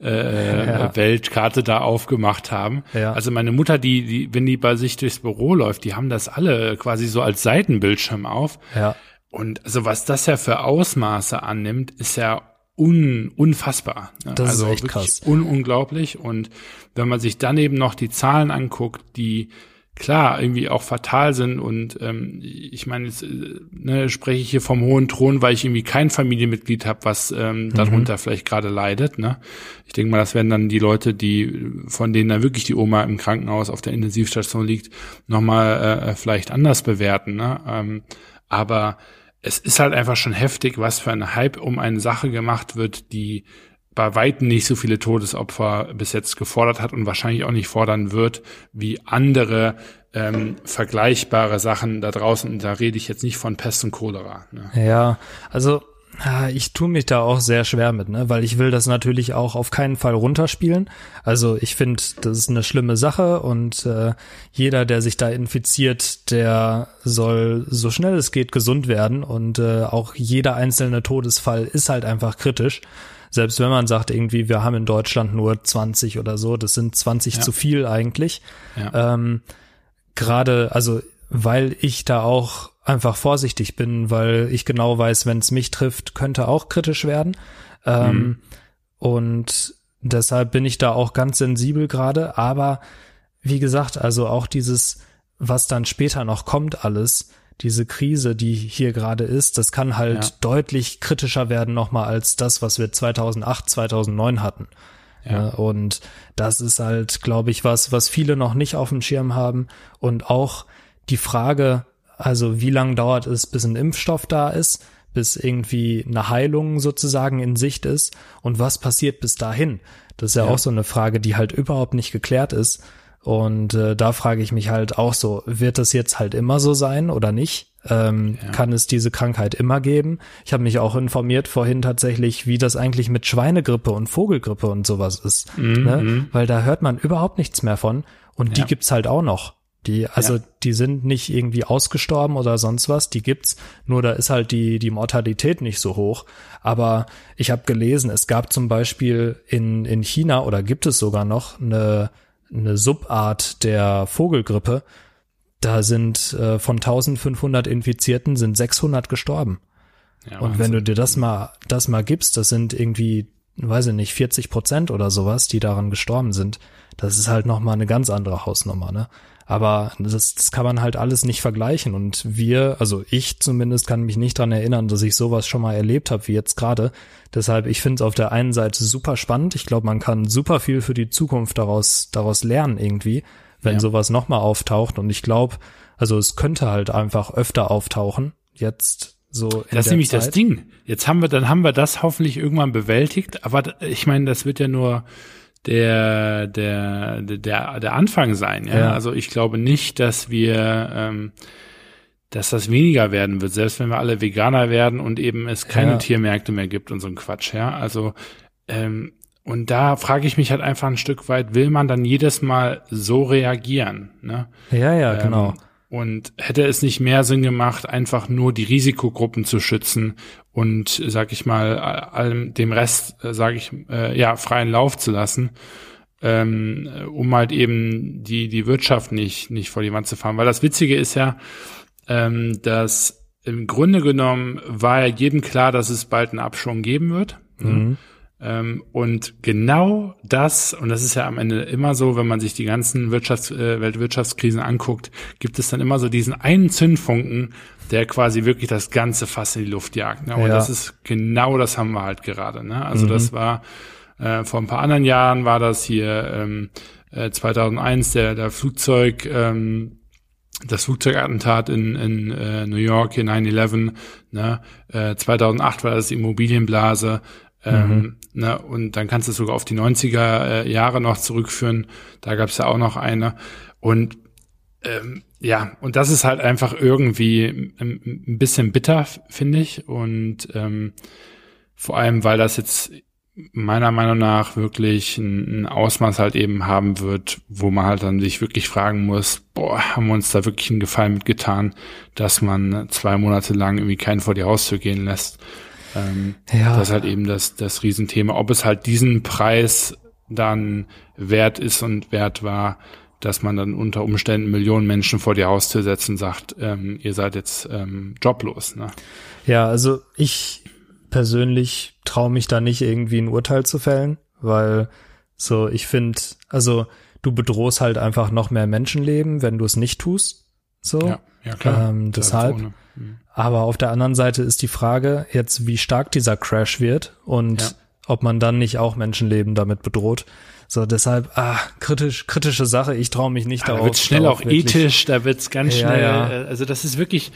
äh, <laughs> Ja. Weltkarte da aufgemacht haben. Ja. Also meine Mutter, die, die, wenn die bei sich durchs Büro läuft, die haben das alle quasi so als Seitenbildschirm auf. Ja, Und also was das ja für Ausmaße annimmt, ist ja un, unfassbar. ne? Das ist also echt wirklich krass. Un, unglaublich. Und wenn man sich dann eben noch die Zahlen anguckt, die klar irgendwie auch fatal sind und ähm, ich meine, jetzt äh, ne, spreche ich hier vom hohen Thron, weil ich irgendwie kein Familienmitglied habe, was ähm, darunter vielleicht gerade leidet. Ne? Ich denke mal, das werden dann die Leute, die von denen dann wirklich die Oma im Krankenhaus auf der Intensivstation liegt, nochmal äh, vielleicht anders bewerten. Ne? Ähm, aber es ist halt einfach schon heftig, was für ein Hype um eine Sache gemacht wird, die bei weitem nicht so viele Todesopfer bis jetzt gefordert hat und wahrscheinlich auch nicht fordern wird, wie andere ähm, vergleichbare Sachen da draußen. Da rede ich jetzt nicht von Pest und Cholera. Ne? ja, also ah, ich tue mich da auch sehr schwer mit, ne, weil ich will das natürlich auch auf keinen Fall runterspielen. Also ich finde, das ist eine schlimme Sache und äh, jeder, der sich da infiziert, der soll so schnell es geht gesund werden und äh, auch jeder einzelne Todesfall ist halt einfach kritisch. Selbst wenn man sagt, irgendwie, wir haben in Deutschland nur 20 oder so, das sind 20 Ja. zu viel eigentlich. Ja. Ähm, Gerade, also weil ich da auch einfach vorsichtig bin, weil ich genau weiß, wenn es mich trifft, könnte auch kritisch werden. Ähm, Und deshalb bin ich da auch ganz sensibel gerade. Aber wie gesagt, also auch dieses, was dann später noch kommt, alles, diese Krise, die hier gerade ist, das kann halt Ja. deutlich kritischer werden nochmal als das, was wir 2008, 2009 hatten. Ja. Und das ist halt, glaube ich, was, was viele noch nicht auf dem Schirm haben. Und auch die Frage, also wie lange dauert es, bis ein Impfstoff da ist, bis irgendwie eine Heilung sozusagen in Sicht ist und was passiert bis dahin? Das ist ja, Ja. auch so eine Frage, die halt überhaupt nicht geklärt ist. Und äh, da frage ich mich halt auch so, wird das jetzt halt immer so sein oder nicht? ähm, ja. kann es diese Krankheit immer geben. Ich habe mich auch informiert vorhin tatsächlich, wie das eigentlich mit Schweinegrippe und Vogelgrippe und sowas ist. Mhm. Ne? Mhm. Weil da hört man überhaupt nichts mehr von. Und ja. die gibt's halt auch noch. Die, also ja. die sind nicht irgendwie ausgestorben oder sonst was, die gibt's, nur da ist halt die, die Mortalität nicht so hoch. Aber ich habe gelesen, es gab zum Beispiel in, in China oder gibt es sogar noch eine, eine Subart der Vogelgrippe. Da sind äh, von 1500 Infizierten sind 600 gestorben. Ja, Und wenn du dir das mal, das mal gibst, das sind irgendwie, weiß ich nicht, 40 Prozent oder sowas, die daran gestorben sind. Das ist halt nochmal eine ganz andere Hausnummer, ne? Aber das, das kann man halt alles nicht vergleichen. Und wir, also ich zumindest kann mich nicht dran erinnern, dass ich sowas schon mal erlebt habe wie jetzt gerade. Deshalb, ich finde es auf der einen Seite super spannend. Ich glaube, man kann super viel für die Zukunft daraus, daraus lernen irgendwie, wenn ja. sowas nochmal auftaucht. Und ich glaube, also es könnte halt einfach öfter auftauchen. Jetzt so das ist nämlich Zeit. das Ding. Jetzt haben wir, dann haben wir das hoffentlich irgendwann bewältigt. Aber ich meine, das wird ja nur der, der, der, der Anfang sein. Ja? ja. Also ich glaube nicht, dass wir, ähm, dass das weniger werden wird, selbst wenn wir alle Veganer werden und eben es keine ja. Tiermärkte mehr gibt und so ein Quatsch. Ja, also ähm, und da frage ich mich halt einfach ein Stück weit, will man dann jedes Mal so reagieren? Ne? Ja, ja, ähm, genau. Und hätte es nicht mehr Sinn gemacht, einfach nur die Risikogruppen zu schützen und, sag ich mal, allem dem Rest, äh, sage ich, äh, ja, freien Lauf zu lassen, ähm, um halt eben die die Wirtschaft nicht nicht vor die Wand zu fahren. Weil das Witzige ist ja, ähm, dass im Grunde genommen war ja jedem klar, dass es bald einen Abschwung geben wird. Ne? Mhm. Ähm, und genau das, und das ist ja am Ende immer so, wenn man sich die ganzen Wirtschafts-, äh, Weltwirtschaftskrisen anguckt, gibt es dann immer so diesen einen Zündfunken, der quasi wirklich das ganze Fass in die Luft jagt. Ne? Und ja. das ist genau das haben wir halt gerade. Ne? Also mhm. das war äh, vor ein paar anderen Jahren war das hier ähm, äh, 2001 der, der Flugzeug ähm, das Flugzeugattentat in, in äh, New York hier 9/11, ne? äh, 2008 war das Immobilienblase, ähm, mhm. Ne, und dann kannst du sogar auf die 90er äh, Jahre noch zurückführen. Da gab es ja auch noch eine. Und ähm, ja, und das ist halt einfach irgendwie ein bisschen bitter, finde ich. Und ähm, vor allem, weil das jetzt meiner Meinung nach wirklich ein, Ausmaß halt eben haben wird, wo man halt dann sich wirklich fragen muss, boah, haben wir uns da wirklich einen Gefallen mitgetan, dass man zwei Monate lang irgendwie keinen vor die Haustür gehen lässt. Ähm, ja. Das ist halt eben das, das Riesenthema. Ob es halt diesen Preis dann wert ist und wert war, dass man dann unter Umständen Millionen Menschen vor die Haustür setzt und sagt, ähm, ihr seid jetzt ähm, joblos. Ne? Ja, also ich persönlich traue mich da nicht irgendwie ein Urteil zu fällen, weil so ich finde, also du bedrohst halt einfach noch mehr Menschenleben, wenn du es nicht tust. So, ja, ja klar. Ähm, deshalb. Mhm. Aber auf der anderen Seite ist die Frage jetzt, wie stark dieser Crash wird und ja. ob man dann nicht auch Menschenleben damit bedroht. So, deshalb, ah, kritisch, kritische Sache. Ich traue mich nicht ah, darauf. Da wird schnell auch ethisch, da wird's ganz ja, schnell. Ja. Äh, also das ist wirklich,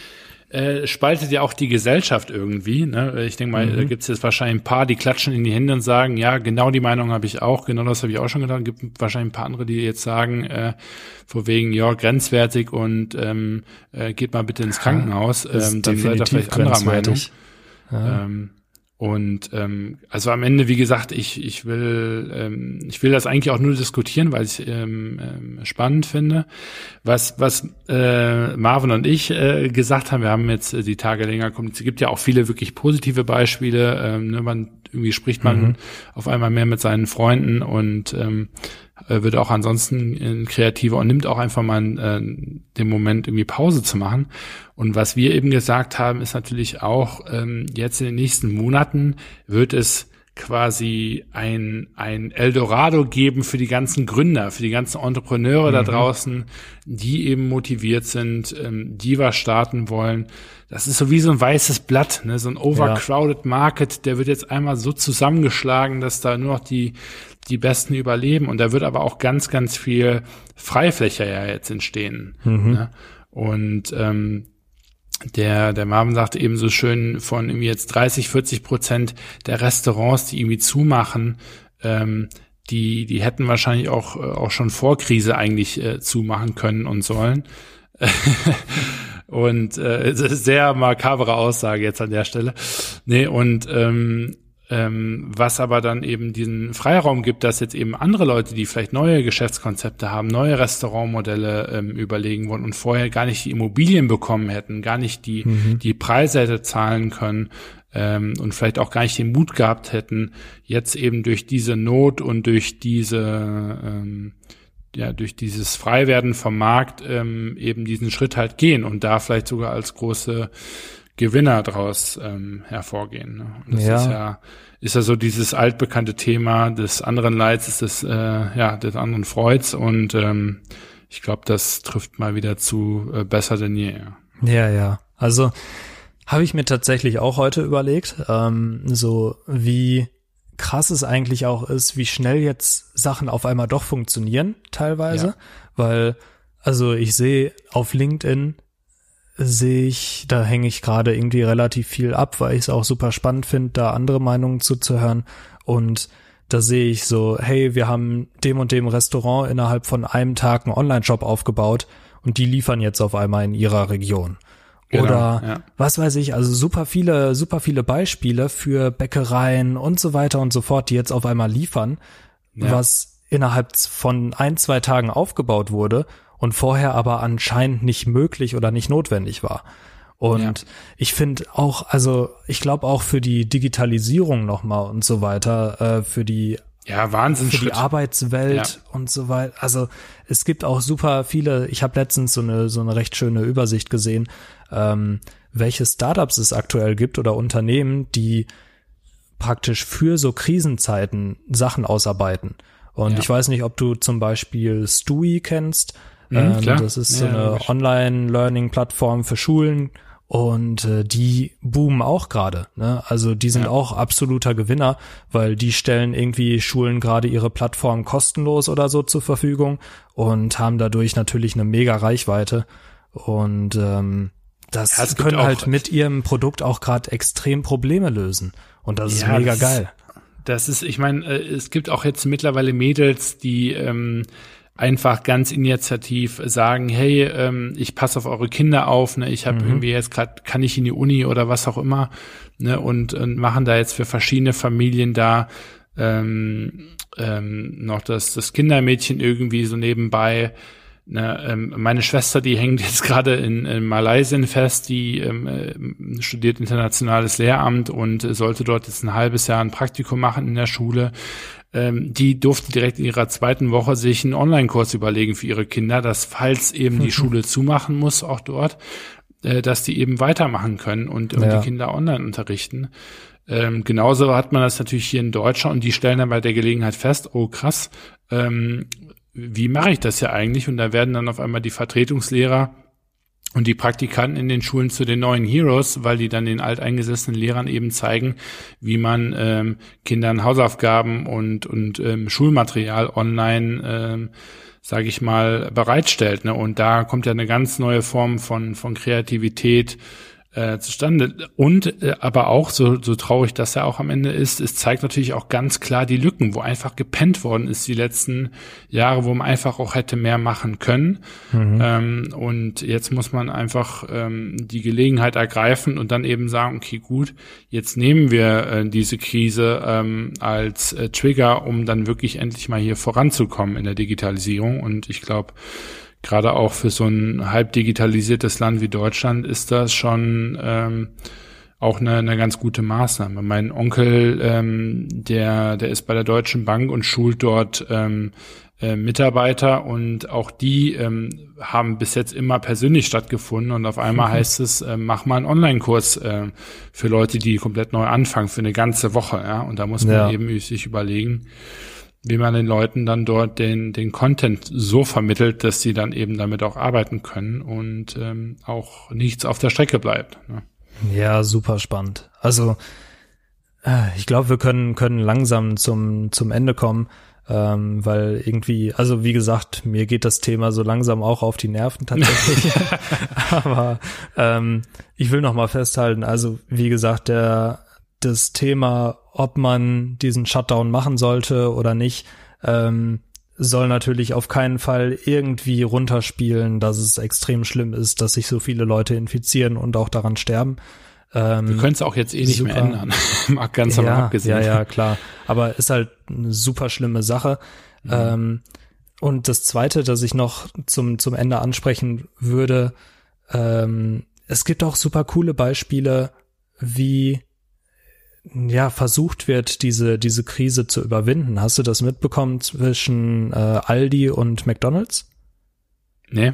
äh, spaltet ja auch die Gesellschaft irgendwie. Ne? Ich denke mal, mhm. da gibt es jetzt wahrscheinlich ein paar, die klatschen in die Hände und sagen, ja, genau die Meinung habe ich auch, genau das habe ich auch schon. Es gibt wahrscheinlich ein paar andere, die jetzt sagen, äh, vor wegen, ja, grenzwertig und ähm, äh, geht mal bitte ins Krankenhaus. Ähm, dann seid ihr vielleicht anderer Meinung. Ja. Ähm, und ähm, also am Ende, wie gesagt, ich, ich will ähm, ich will das eigentlich auch nur diskutieren, weil ich ähm, ähm, spannend finde. Was was äh, Marvin und ich äh, gesagt haben, wir haben jetzt äh, die Tage länger kommuniziert. Es gibt ja auch viele wirklich positive Beispiele. Ähm, ne, man irgendwie spricht man mhm. auf einmal mehr mit seinen Freunden und ähm, äh, wird auch ansonsten ein kreativer und nimmt auch einfach mal äh, den Moment irgendwie Pause zu machen. Und was wir eben gesagt haben, ist natürlich auch, ähm, jetzt in den nächsten Monaten wird es quasi ein, ein Eldorado geben für die ganzen Gründer, für die ganzen Entrepreneure mhm. da draußen, die eben motiviert sind, ähm, die was starten wollen. Das ist so wie so ein weißes Blatt, ne? so ein overcrowded Market, der wird jetzt einmal so zusammengeschlagen, dass da nur noch die, die Besten überleben. Und da wird aber auch ganz, ganz viel Freifläche ja jetzt entstehen. Mhm. Ne? Und ähm, der, der Marvin sagte eben so schön von irgendwie jetzt 30, 40 Prozent der Restaurants, die irgendwie zumachen, ähm, die, die hätten wahrscheinlich auch, äh, auch schon vor Krise eigentlich äh, zumachen können und sollen. <laughs> Und äh, <laughs> sehr makabere Aussage jetzt an der Stelle. Nee, und ähm, ähm, was aber dann eben diesen Freiraum gibt, dass jetzt eben andere Leute, die vielleicht neue Geschäftskonzepte haben, neue Restaurantmodelle ähm, überlegen wollen und vorher gar nicht die Immobilien bekommen hätten, gar nicht die, mhm. die Preise hätte zahlen können ähm, und vielleicht auch gar nicht den Mut gehabt hätten, jetzt eben durch diese Not und durch diese ähm, ja, durch dieses Freiwerden vom Markt ähm, eben diesen Schritt halt gehen und da vielleicht sogar als große Gewinner daraus ähm, hervorgehen. Ne? Und das ja. ist ja ist ja so dieses altbekannte Thema des anderen Leids, des äh, ja des anderen Freuds und ähm, ich glaube, das trifft mal wieder zu äh, besser denn je. Ja, ja. ja. Also habe ich mir tatsächlich auch heute überlegt, ähm, so wie krass es eigentlich auch ist, wie schnell jetzt Sachen auf einmal doch funktionieren, teilweise, ja. weil also ich sehe auf LinkedIn sehe ich, da hänge ich gerade irgendwie relativ viel ab, weil ich es auch super spannend finde, da andere Meinungen zuzuhören. Und da sehe ich so, hey, wir haben dem und dem Restaurant innerhalb von einem Tag einen Online-Shop aufgebaut und die liefern jetzt auf einmal in ihrer Region. Genau, Oder ja. was weiß ich, also super viele, super viele Beispiele für Bäckereien und so weiter und so fort, die jetzt auf einmal liefern, ja. was innerhalb von ein, zwei Tagen aufgebaut wurde und vorher aber anscheinend nicht möglich oder nicht notwendig war. Und ja. ich finde auch, also ich glaube auch für die Digitalisierung nochmal und so weiter, äh, für die ja, Wahnsinn. Für die Arbeitswelt ja. und so weiter. Also es gibt auch super viele, ich habe letztens so eine, so eine recht schöne Übersicht gesehen, ähm, welche Startups es aktuell gibt oder Unternehmen, die praktisch für so Krisenzeiten Sachen ausarbeiten. Und ja. ich weiß nicht, ob du zum Beispiel Stui kennst. Mhm, ähm, das ist so eine Online-Learning-Plattform für Schulen und äh, die boomen auch gerade. Ne? Also die sind ja. auch absoluter Gewinner, weil die stellen irgendwie Schulen gerade ihre Plattform kostenlos oder so zur Verfügung und haben dadurch natürlich eine mega Reichweite. Und ähm, das ja, können halt mit ihrem Produkt auch gerade extrem Probleme lösen. Und das ja, ist mega das, geil. Das ist, ich meine, äh, es gibt auch jetzt mittlerweile Mädels, die ähm, einfach ganz initiativ sagen, hey, ähm, ich passe auf eure Kinder auf, ne, ich habe mhm. irgendwie jetzt gerade, kann ich in die Uni oder was auch immer, ne, und, und machen da jetzt für verschiedene Familien da ähm, ähm, noch das, das Kindermädchen irgendwie so nebenbei. Ne, ähm, meine Schwester, die hängt jetzt gerade in, in Malaysia fest, die ähm, äh, studiert internationales Lehramt und sollte dort jetzt ein halbes Jahr ein Praktikum machen in der Schule ähm, die durfte direkt in ihrer zweiten Woche sich einen Online-Kurs überlegen für ihre Kinder, dass falls eben die <laughs> Schule zumachen muss, auch dort, äh, dass die eben weitermachen können und, und ja. die Kinder online unterrichten. Ähm, genauso hat man das natürlich hier in Deutschland und die stellen dann bei der Gelegenheit fest, oh krass, ähm, wie mache ich das ja eigentlich? Und da werden dann auf einmal die Vertretungslehrer und die Praktikanten in den Schulen zu den neuen Heroes, weil die dann den alteingesessenen Lehrern eben zeigen, wie man ähm, Kindern Hausaufgaben und, und ähm, Schulmaterial online, ähm, sage ich mal, bereitstellt. Ne? Und da kommt ja eine ganz neue Form von, von Kreativität äh, zustande. Und äh, aber auch, so, so traurig das ja auch am Ende ist, es zeigt natürlich auch ganz klar die Lücken, wo einfach gepennt worden ist die letzten Jahre, wo man einfach auch hätte mehr machen können. Mhm. Ähm, und jetzt muss man einfach ähm, die Gelegenheit ergreifen und dann eben sagen, okay, gut, jetzt nehmen wir äh, diese Krise ähm, als äh, Trigger, um dann wirklich endlich mal hier voranzukommen in der Digitalisierung. Und ich glaube, gerade auch für so ein halb digitalisiertes Land wie Deutschland ist das schon ähm, auch eine, eine ganz gute Maßnahme. Mein Onkel, ähm, der, der ist bei der Deutschen Bank und schult dort ähm, äh, Mitarbeiter und auch die ähm, haben bis jetzt immer persönlich stattgefunden und auf einmal mhm. heißt es, äh, mach mal einen Online-Kurs äh, für Leute, die komplett neu anfangen, für eine ganze Woche. Ja? Und da muss man ja. eben sich überlegen, wie man den Leuten dann dort den, den Content so vermittelt, dass sie dann eben damit auch arbeiten können und ähm, auch nichts auf der Strecke bleibt. Ne? Ja, super spannend. Also äh, ich glaube, wir können, können langsam zum, zum Ende kommen, ähm, weil irgendwie, also wie gesagt, mir geht das Thema so langsam auch auf die Nerven tatsächlich. <laughs> <laughs> Aber ähm, ich will noch mal festhalten, also wie gesagt, der das Thema, ob man diesen Shutdown machen sollte oder nicht, ähm, soll natürlich auf keinen Fall irgendwie runterspielen, dass es extrem schlimm ist, dass sich so viele Leute infizieren und auch daran sterben. Ähm, Wir können es auch jetzt eh nicht super. mehr ändern. <laughs> Mag ganz ja, abgesehen. Ja, ja, klar. Aber ist halt eine super schlimme Sache. Mhm. Ähm, und das zweite, das ich noch zum, zum Ende ansprechen würde, ähm, es gibt auch super coole Beispiele, wie ja versucht wird, diese diese Krise zu überwinden. Hast du das mitbekommen zwischen äh, Aldi und McDonald's? Nee.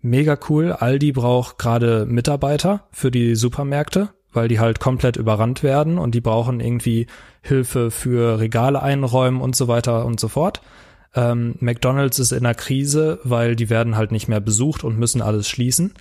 Mega cool. Aldi braucht gerade Mitarbeiter für die Supermärkte, weil die halt komplett überrannt werden und die brauchen irgendwie Hilfe für Regale einräumen und so weiter und so fort. Ähm, McDonald's ist in einer Krise, weil die werden halt nicht mehr besucht und müssen alles schließen.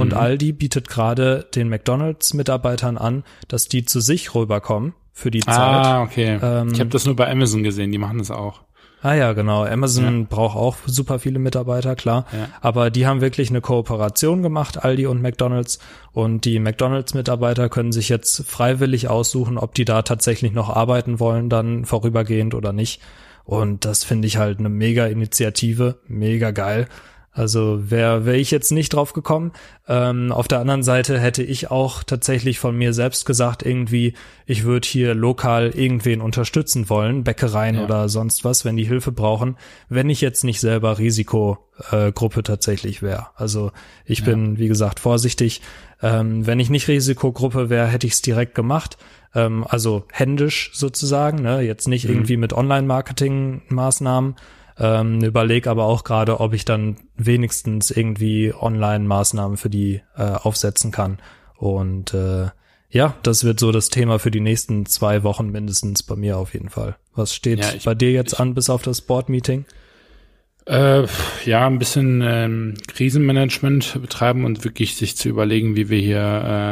Und mhm. Aldi bietet gerade den McDonalds-Mitarbeitern an, dass die zu sich rüberkommen für die Zeit. Ah, okay. Ähm, ich habe das nur bei Amazon gesehen, die machen das auch. Ah ja, genau. Amazon ja. braucht auch super viele Mitarbeiter, klar. Ja. Aber die haben wirklich eine Kooperation gemacht, Aldi und McDonald's. Und die McDonald's-Mitarbeiter können sich jetzt freiwillig aussuchen, ob die da tatsächlich noch arbeiten wollen, dann vorübergehend oder nicht. Und das finde ich halt eine mega Initiative, mega geil. Also wäre wär ich jetzt nicht drauf gekommen. Ähm, auf der anderen Seite hätte ich auch tatsächlich von mir selbst gesagt, irgendwie, ich würde hier lokal irgendwen unterstützen wollen, Bäckereien ja. oder sonst was, wenn die Hilfe brauchen, wenn ich jetzt nicht selber Risikogruppe äh, tatsächlich wäre. Also ich ja. bin, wie gesagt, vorsichtig. Ähm, wenn ich nicht Risikogruppe wäre, hätte ich es direkt gemacht. Ähm, also händisch sozusagen, ne? jetzt nicht mhm. irgendwie mit Online-Marketing-Maßnahmen. Ähm, überleg aber auch gerade, ob ich dann wenigstens irgendwie Online-Maßnahmen für die äh, aufsetzen kann. Und äh, ja, das wird so das Thema für die nächsten zwei Wochen mindestens bei mir auf jeden Fall. Was steht ja, ich, bei dir jetzt ich, an bis auf das Board-Meeting? Äh, ja, ein bisschen ähm, Krisenmanagement betreiben und wirklich sich zu überlegen, wie wir hier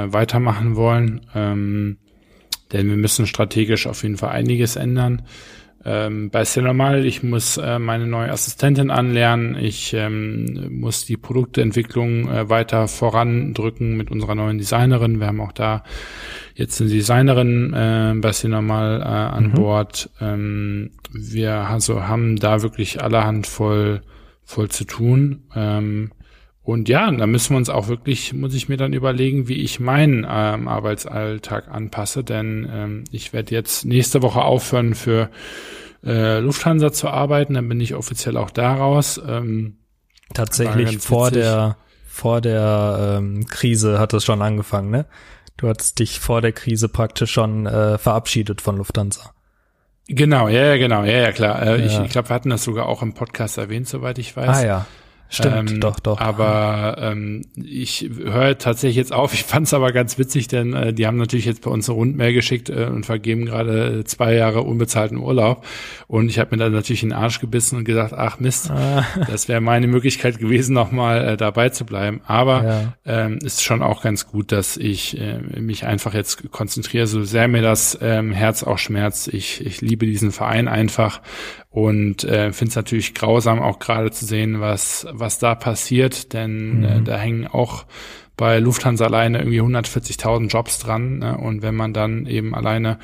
äh, weitermachen wollen. Ähm, denn wir müssen strategisch auf jeden Fall einiges ändern ähm, bei Cinemal, ich muss äh, meine neue Assistentin anlernen, ich ähm, muss die Produktentwicklung äh, weiter vorandrücken mit unserer neuen Designerin. Wir haben auch da jetzt eine Designerin äh, bei Cinemal äh, an mhm. Bord. Ähm, wir also haben da wirklich allerhand voll, voll zu tun. Ähm, und ja, da müssen wir uns auch wirklich, muss ich mir dann überlegen, wie ich meinen ähm, Arbeitsalltag anpasse, denn ähm, ich werde jetzt nächste Woche aufhören für äh, Lufthansa zu arbeiten, dann bin ich offiziell auch daraus. Ähm, Tatsächlich vor der vor der ähm, Krise hat es schon angefangen, ne? Du hattest dich vor der Krise praktisch schon äh, verabschiedet von Lufthansa. Genau, ja, ja, genau, ja, ja, klar. Äh, ja. Ich, ich glaube, wir hatten das sogar auch im Podcast erwähnt, soweit ich weiß. Ah ja. Stimmt, ähm, doch, doch. Aber ähm, ich höre tatsächlich jetzt auf. Ich fand es aber ganz witzig, denn äh, die haben natürlich jetzt bei uns eine Rundmail geschickt äh, und vergeben gerade zwei Jahre unbezahlten Urlaub. Und ich habe mir dann natürlich in den Arsch gebissen und gesagt, ach Mist, ah. <laughs> das wäre meine Möglichkeit gewesen, nochmal äh, dabei zu bleiben. Aber ja. ähm, ist schon auch ganz gut, dass ich äh, mich einfach jetzt konzentriere, so sehr mir das ähm, Herz auch schmerzt. Ich, ich liebe diesen Verein einfach und äh, finde es natürlich grausam, auch gerade zu sehen, was, was da passiert, denn mhm. äh, da hängen auch bei Lufthansa alleine irgendwie 140.000 Jobs dran. Ne? Und wenn man dann eben alleine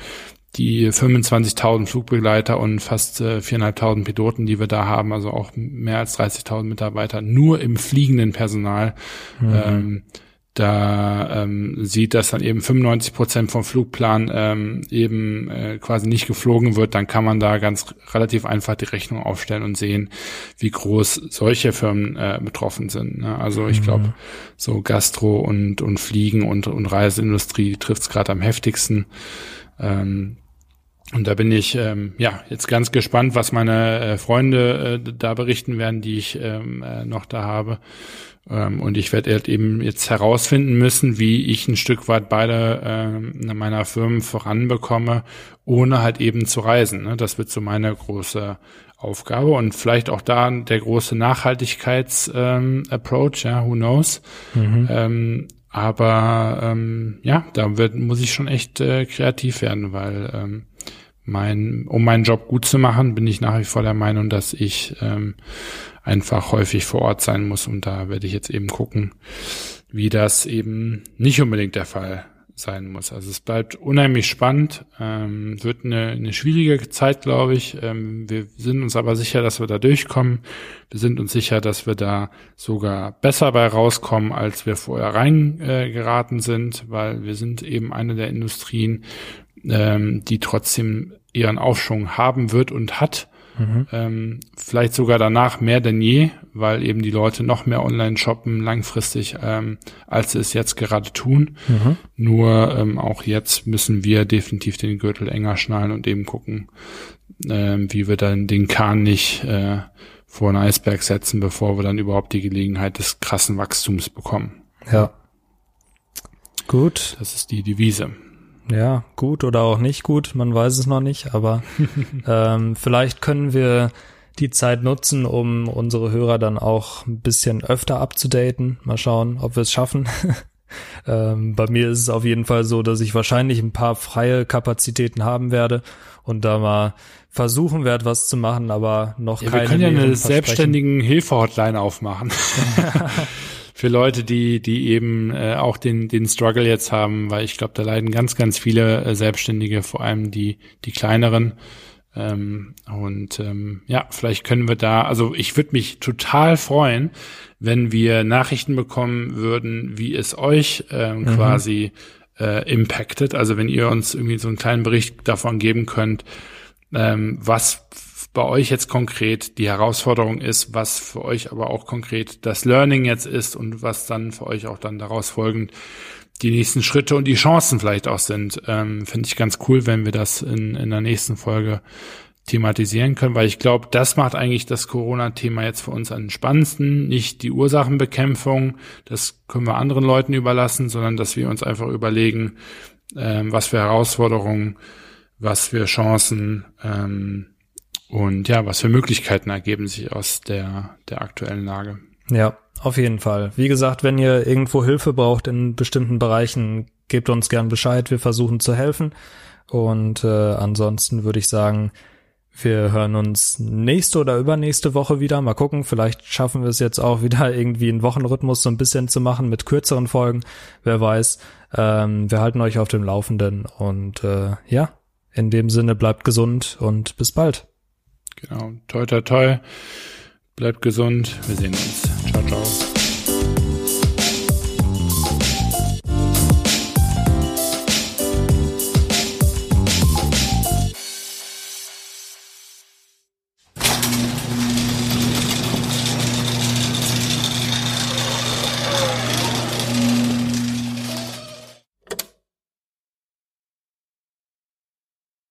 die 25.000 Flugbegleiter und fast äh, 4.500 Piloten, die wir da haben, also auch mehr als 30.000 Mitarbeiter, nur im fliegenden Personal, mhm. ähm, da ähm, sieht, dass dann eben 95 Prozent vom Flugplan ähm, eben äh, quasi nicht geflogen wird, dann kann man da ganz relativ einfach die Rechnung aufstellen und sehen, wie groß solche Firmen äh, betroffen sind. Ne? Also ich glaube, mhm. so Gastro und und Fliegen und und Reiseindustrie trifft es gerade am heftigsten. Ähm, und da bin ich ähm, ja jetzt ganz gespannt, was meine äh, Freunde äh, da berichten werden, die ich ähm, äh, noch da habe. Ähm, und ich werde halt eben jetzt herausfinden müssen, wie ich ein Stück weit beide äh, meiner Firmen voranbekomme, ohne halt eben zu reisen. Ne? Das wird so meine große Aufgabe und vielleicht auch da der große Nachhaltigkeits-Approach, ähm, ja, who knows. Mhm. Ähm, aber ähm, ja, da wird, muss ich schon echt äh, kreativ werden, weil ähm, mein, um meinen Job gut zu machen, bin ich nach wie vor der Meinung, dass ich ähm, einfach häufig vor Ort sein muss. Und da werde ich jetzt eben gucken, wie das eben nicht unbedingt der Fall sein muss. Also es bleibt unheimlich spannend, ähm, wird eine, eine schwierige Zeit, glaube ich. Ähm, wir sind uns aber sicher, dass wir da durchkommen. Wir sind uns sicher, dass wir da sogar besser bei rauskommen, als wir vorher reingeraten äh, sind, weil wir sind eben eine der Industrien, ähm, die trotzdem ihren Aufschwung haben wird und hat. Mhm. Ähm, vielleicht sogar danach mehr denn je, weil eben die Leute noch mehr online shoppen langfristig, ähm, als sie es jetzt gerade tun. Mhm. Nur ähm, auch jetzt müssen wir definitiv den Gürtel enger schnallen und eben gucken, ähm, wie wir dann den Kahn nicht äh, vor einen Eisberg setzen, bevor wir dann überhaupt die Gelegenheit des krassen Wachstums bekommen. Ja. Gut. Das ist die Devise ja, gut oder auch nicht gut, man weiß es noch nicht, aber <laughs> ähm, vielleicht können wir die Zeit nutzen, um unsere Hörer dann auch ein bisschen öfter abzudaten. Mal schauen, ob wir es schaffen. <laughs> ähm, bei mir ist es auf jeden Fall so, dass ich wahrscheinlich ein paar freie Kapazitäten haben werde und da mal versuchen werde, was zu machen, aber noch ja, keine. Wir können ja eine selbstständigen Hilfe-Hotline aufmachen. <laughs> für Leute, die, die eben äh, auch den, den Struggle jetzt haben, weil ich glaube, da leiden ganz, ganz viele äh, Selbstständige, vor allem die, die kleineren. Ähm, und ähm, ja, vielleicht können wir da, also ich würde mich total freuen, wenn wir Nachrichten bekommen würden, wie es euch ähm, mhm. quasi äh, impactet. Also wenn ihr uns irgendwie so einen kleinen Bericht davon geben könnt, ähm, was bei euch jetzt konkret die Herausforderung ist, was für euch aber auch konkret das Learning jetzt ist und was dann für euch auch dann daraus folgend die nächsten Schritte und die Chancen vielleicht auch sind. Ähm, Finde ich ganz cool, wenn wir das in, in der nächsten Folge thematisieren können, weil ich glaube, das macht eigentlich das Corona-Thema jetzt für uns am spannendsten. Nicht die Ursachenbekämpfung, das können wir anderen Leuten überlassen, sondern dass wir uns einfach überlegen, ähm, was für Herausforderungen, was für Chancen ähm, und ja, was für Möglichkeiten ergeben sich aus der, der aktuellen Lage? Ja, auf jeden Fall. Wie gesagt, wenn ihr irgendwo Hilfe braucht in bestimmten Bereichen, gebt uns gern Bescheid. Wir versuchen zu helfen. Und äh, ansonsten würde ich sagen, wir hören uns nächste oder übernächste Woche wieder. Mal gucken, vielleicht schaffen wir es jetzt auch <laughs> wieder irgendwie einen Wochenrhythmus so ein bisschen zu machen mit kürzeren Folgen. Wer weiß. Ähm, wir halten euch auf dem Laufenden und äh, ja, in dem Sinne bleibt gesund und bis bald. Genau. Toi, toi, toi. Bleibt gesund. Wir sehen uns. Ciao, ciao.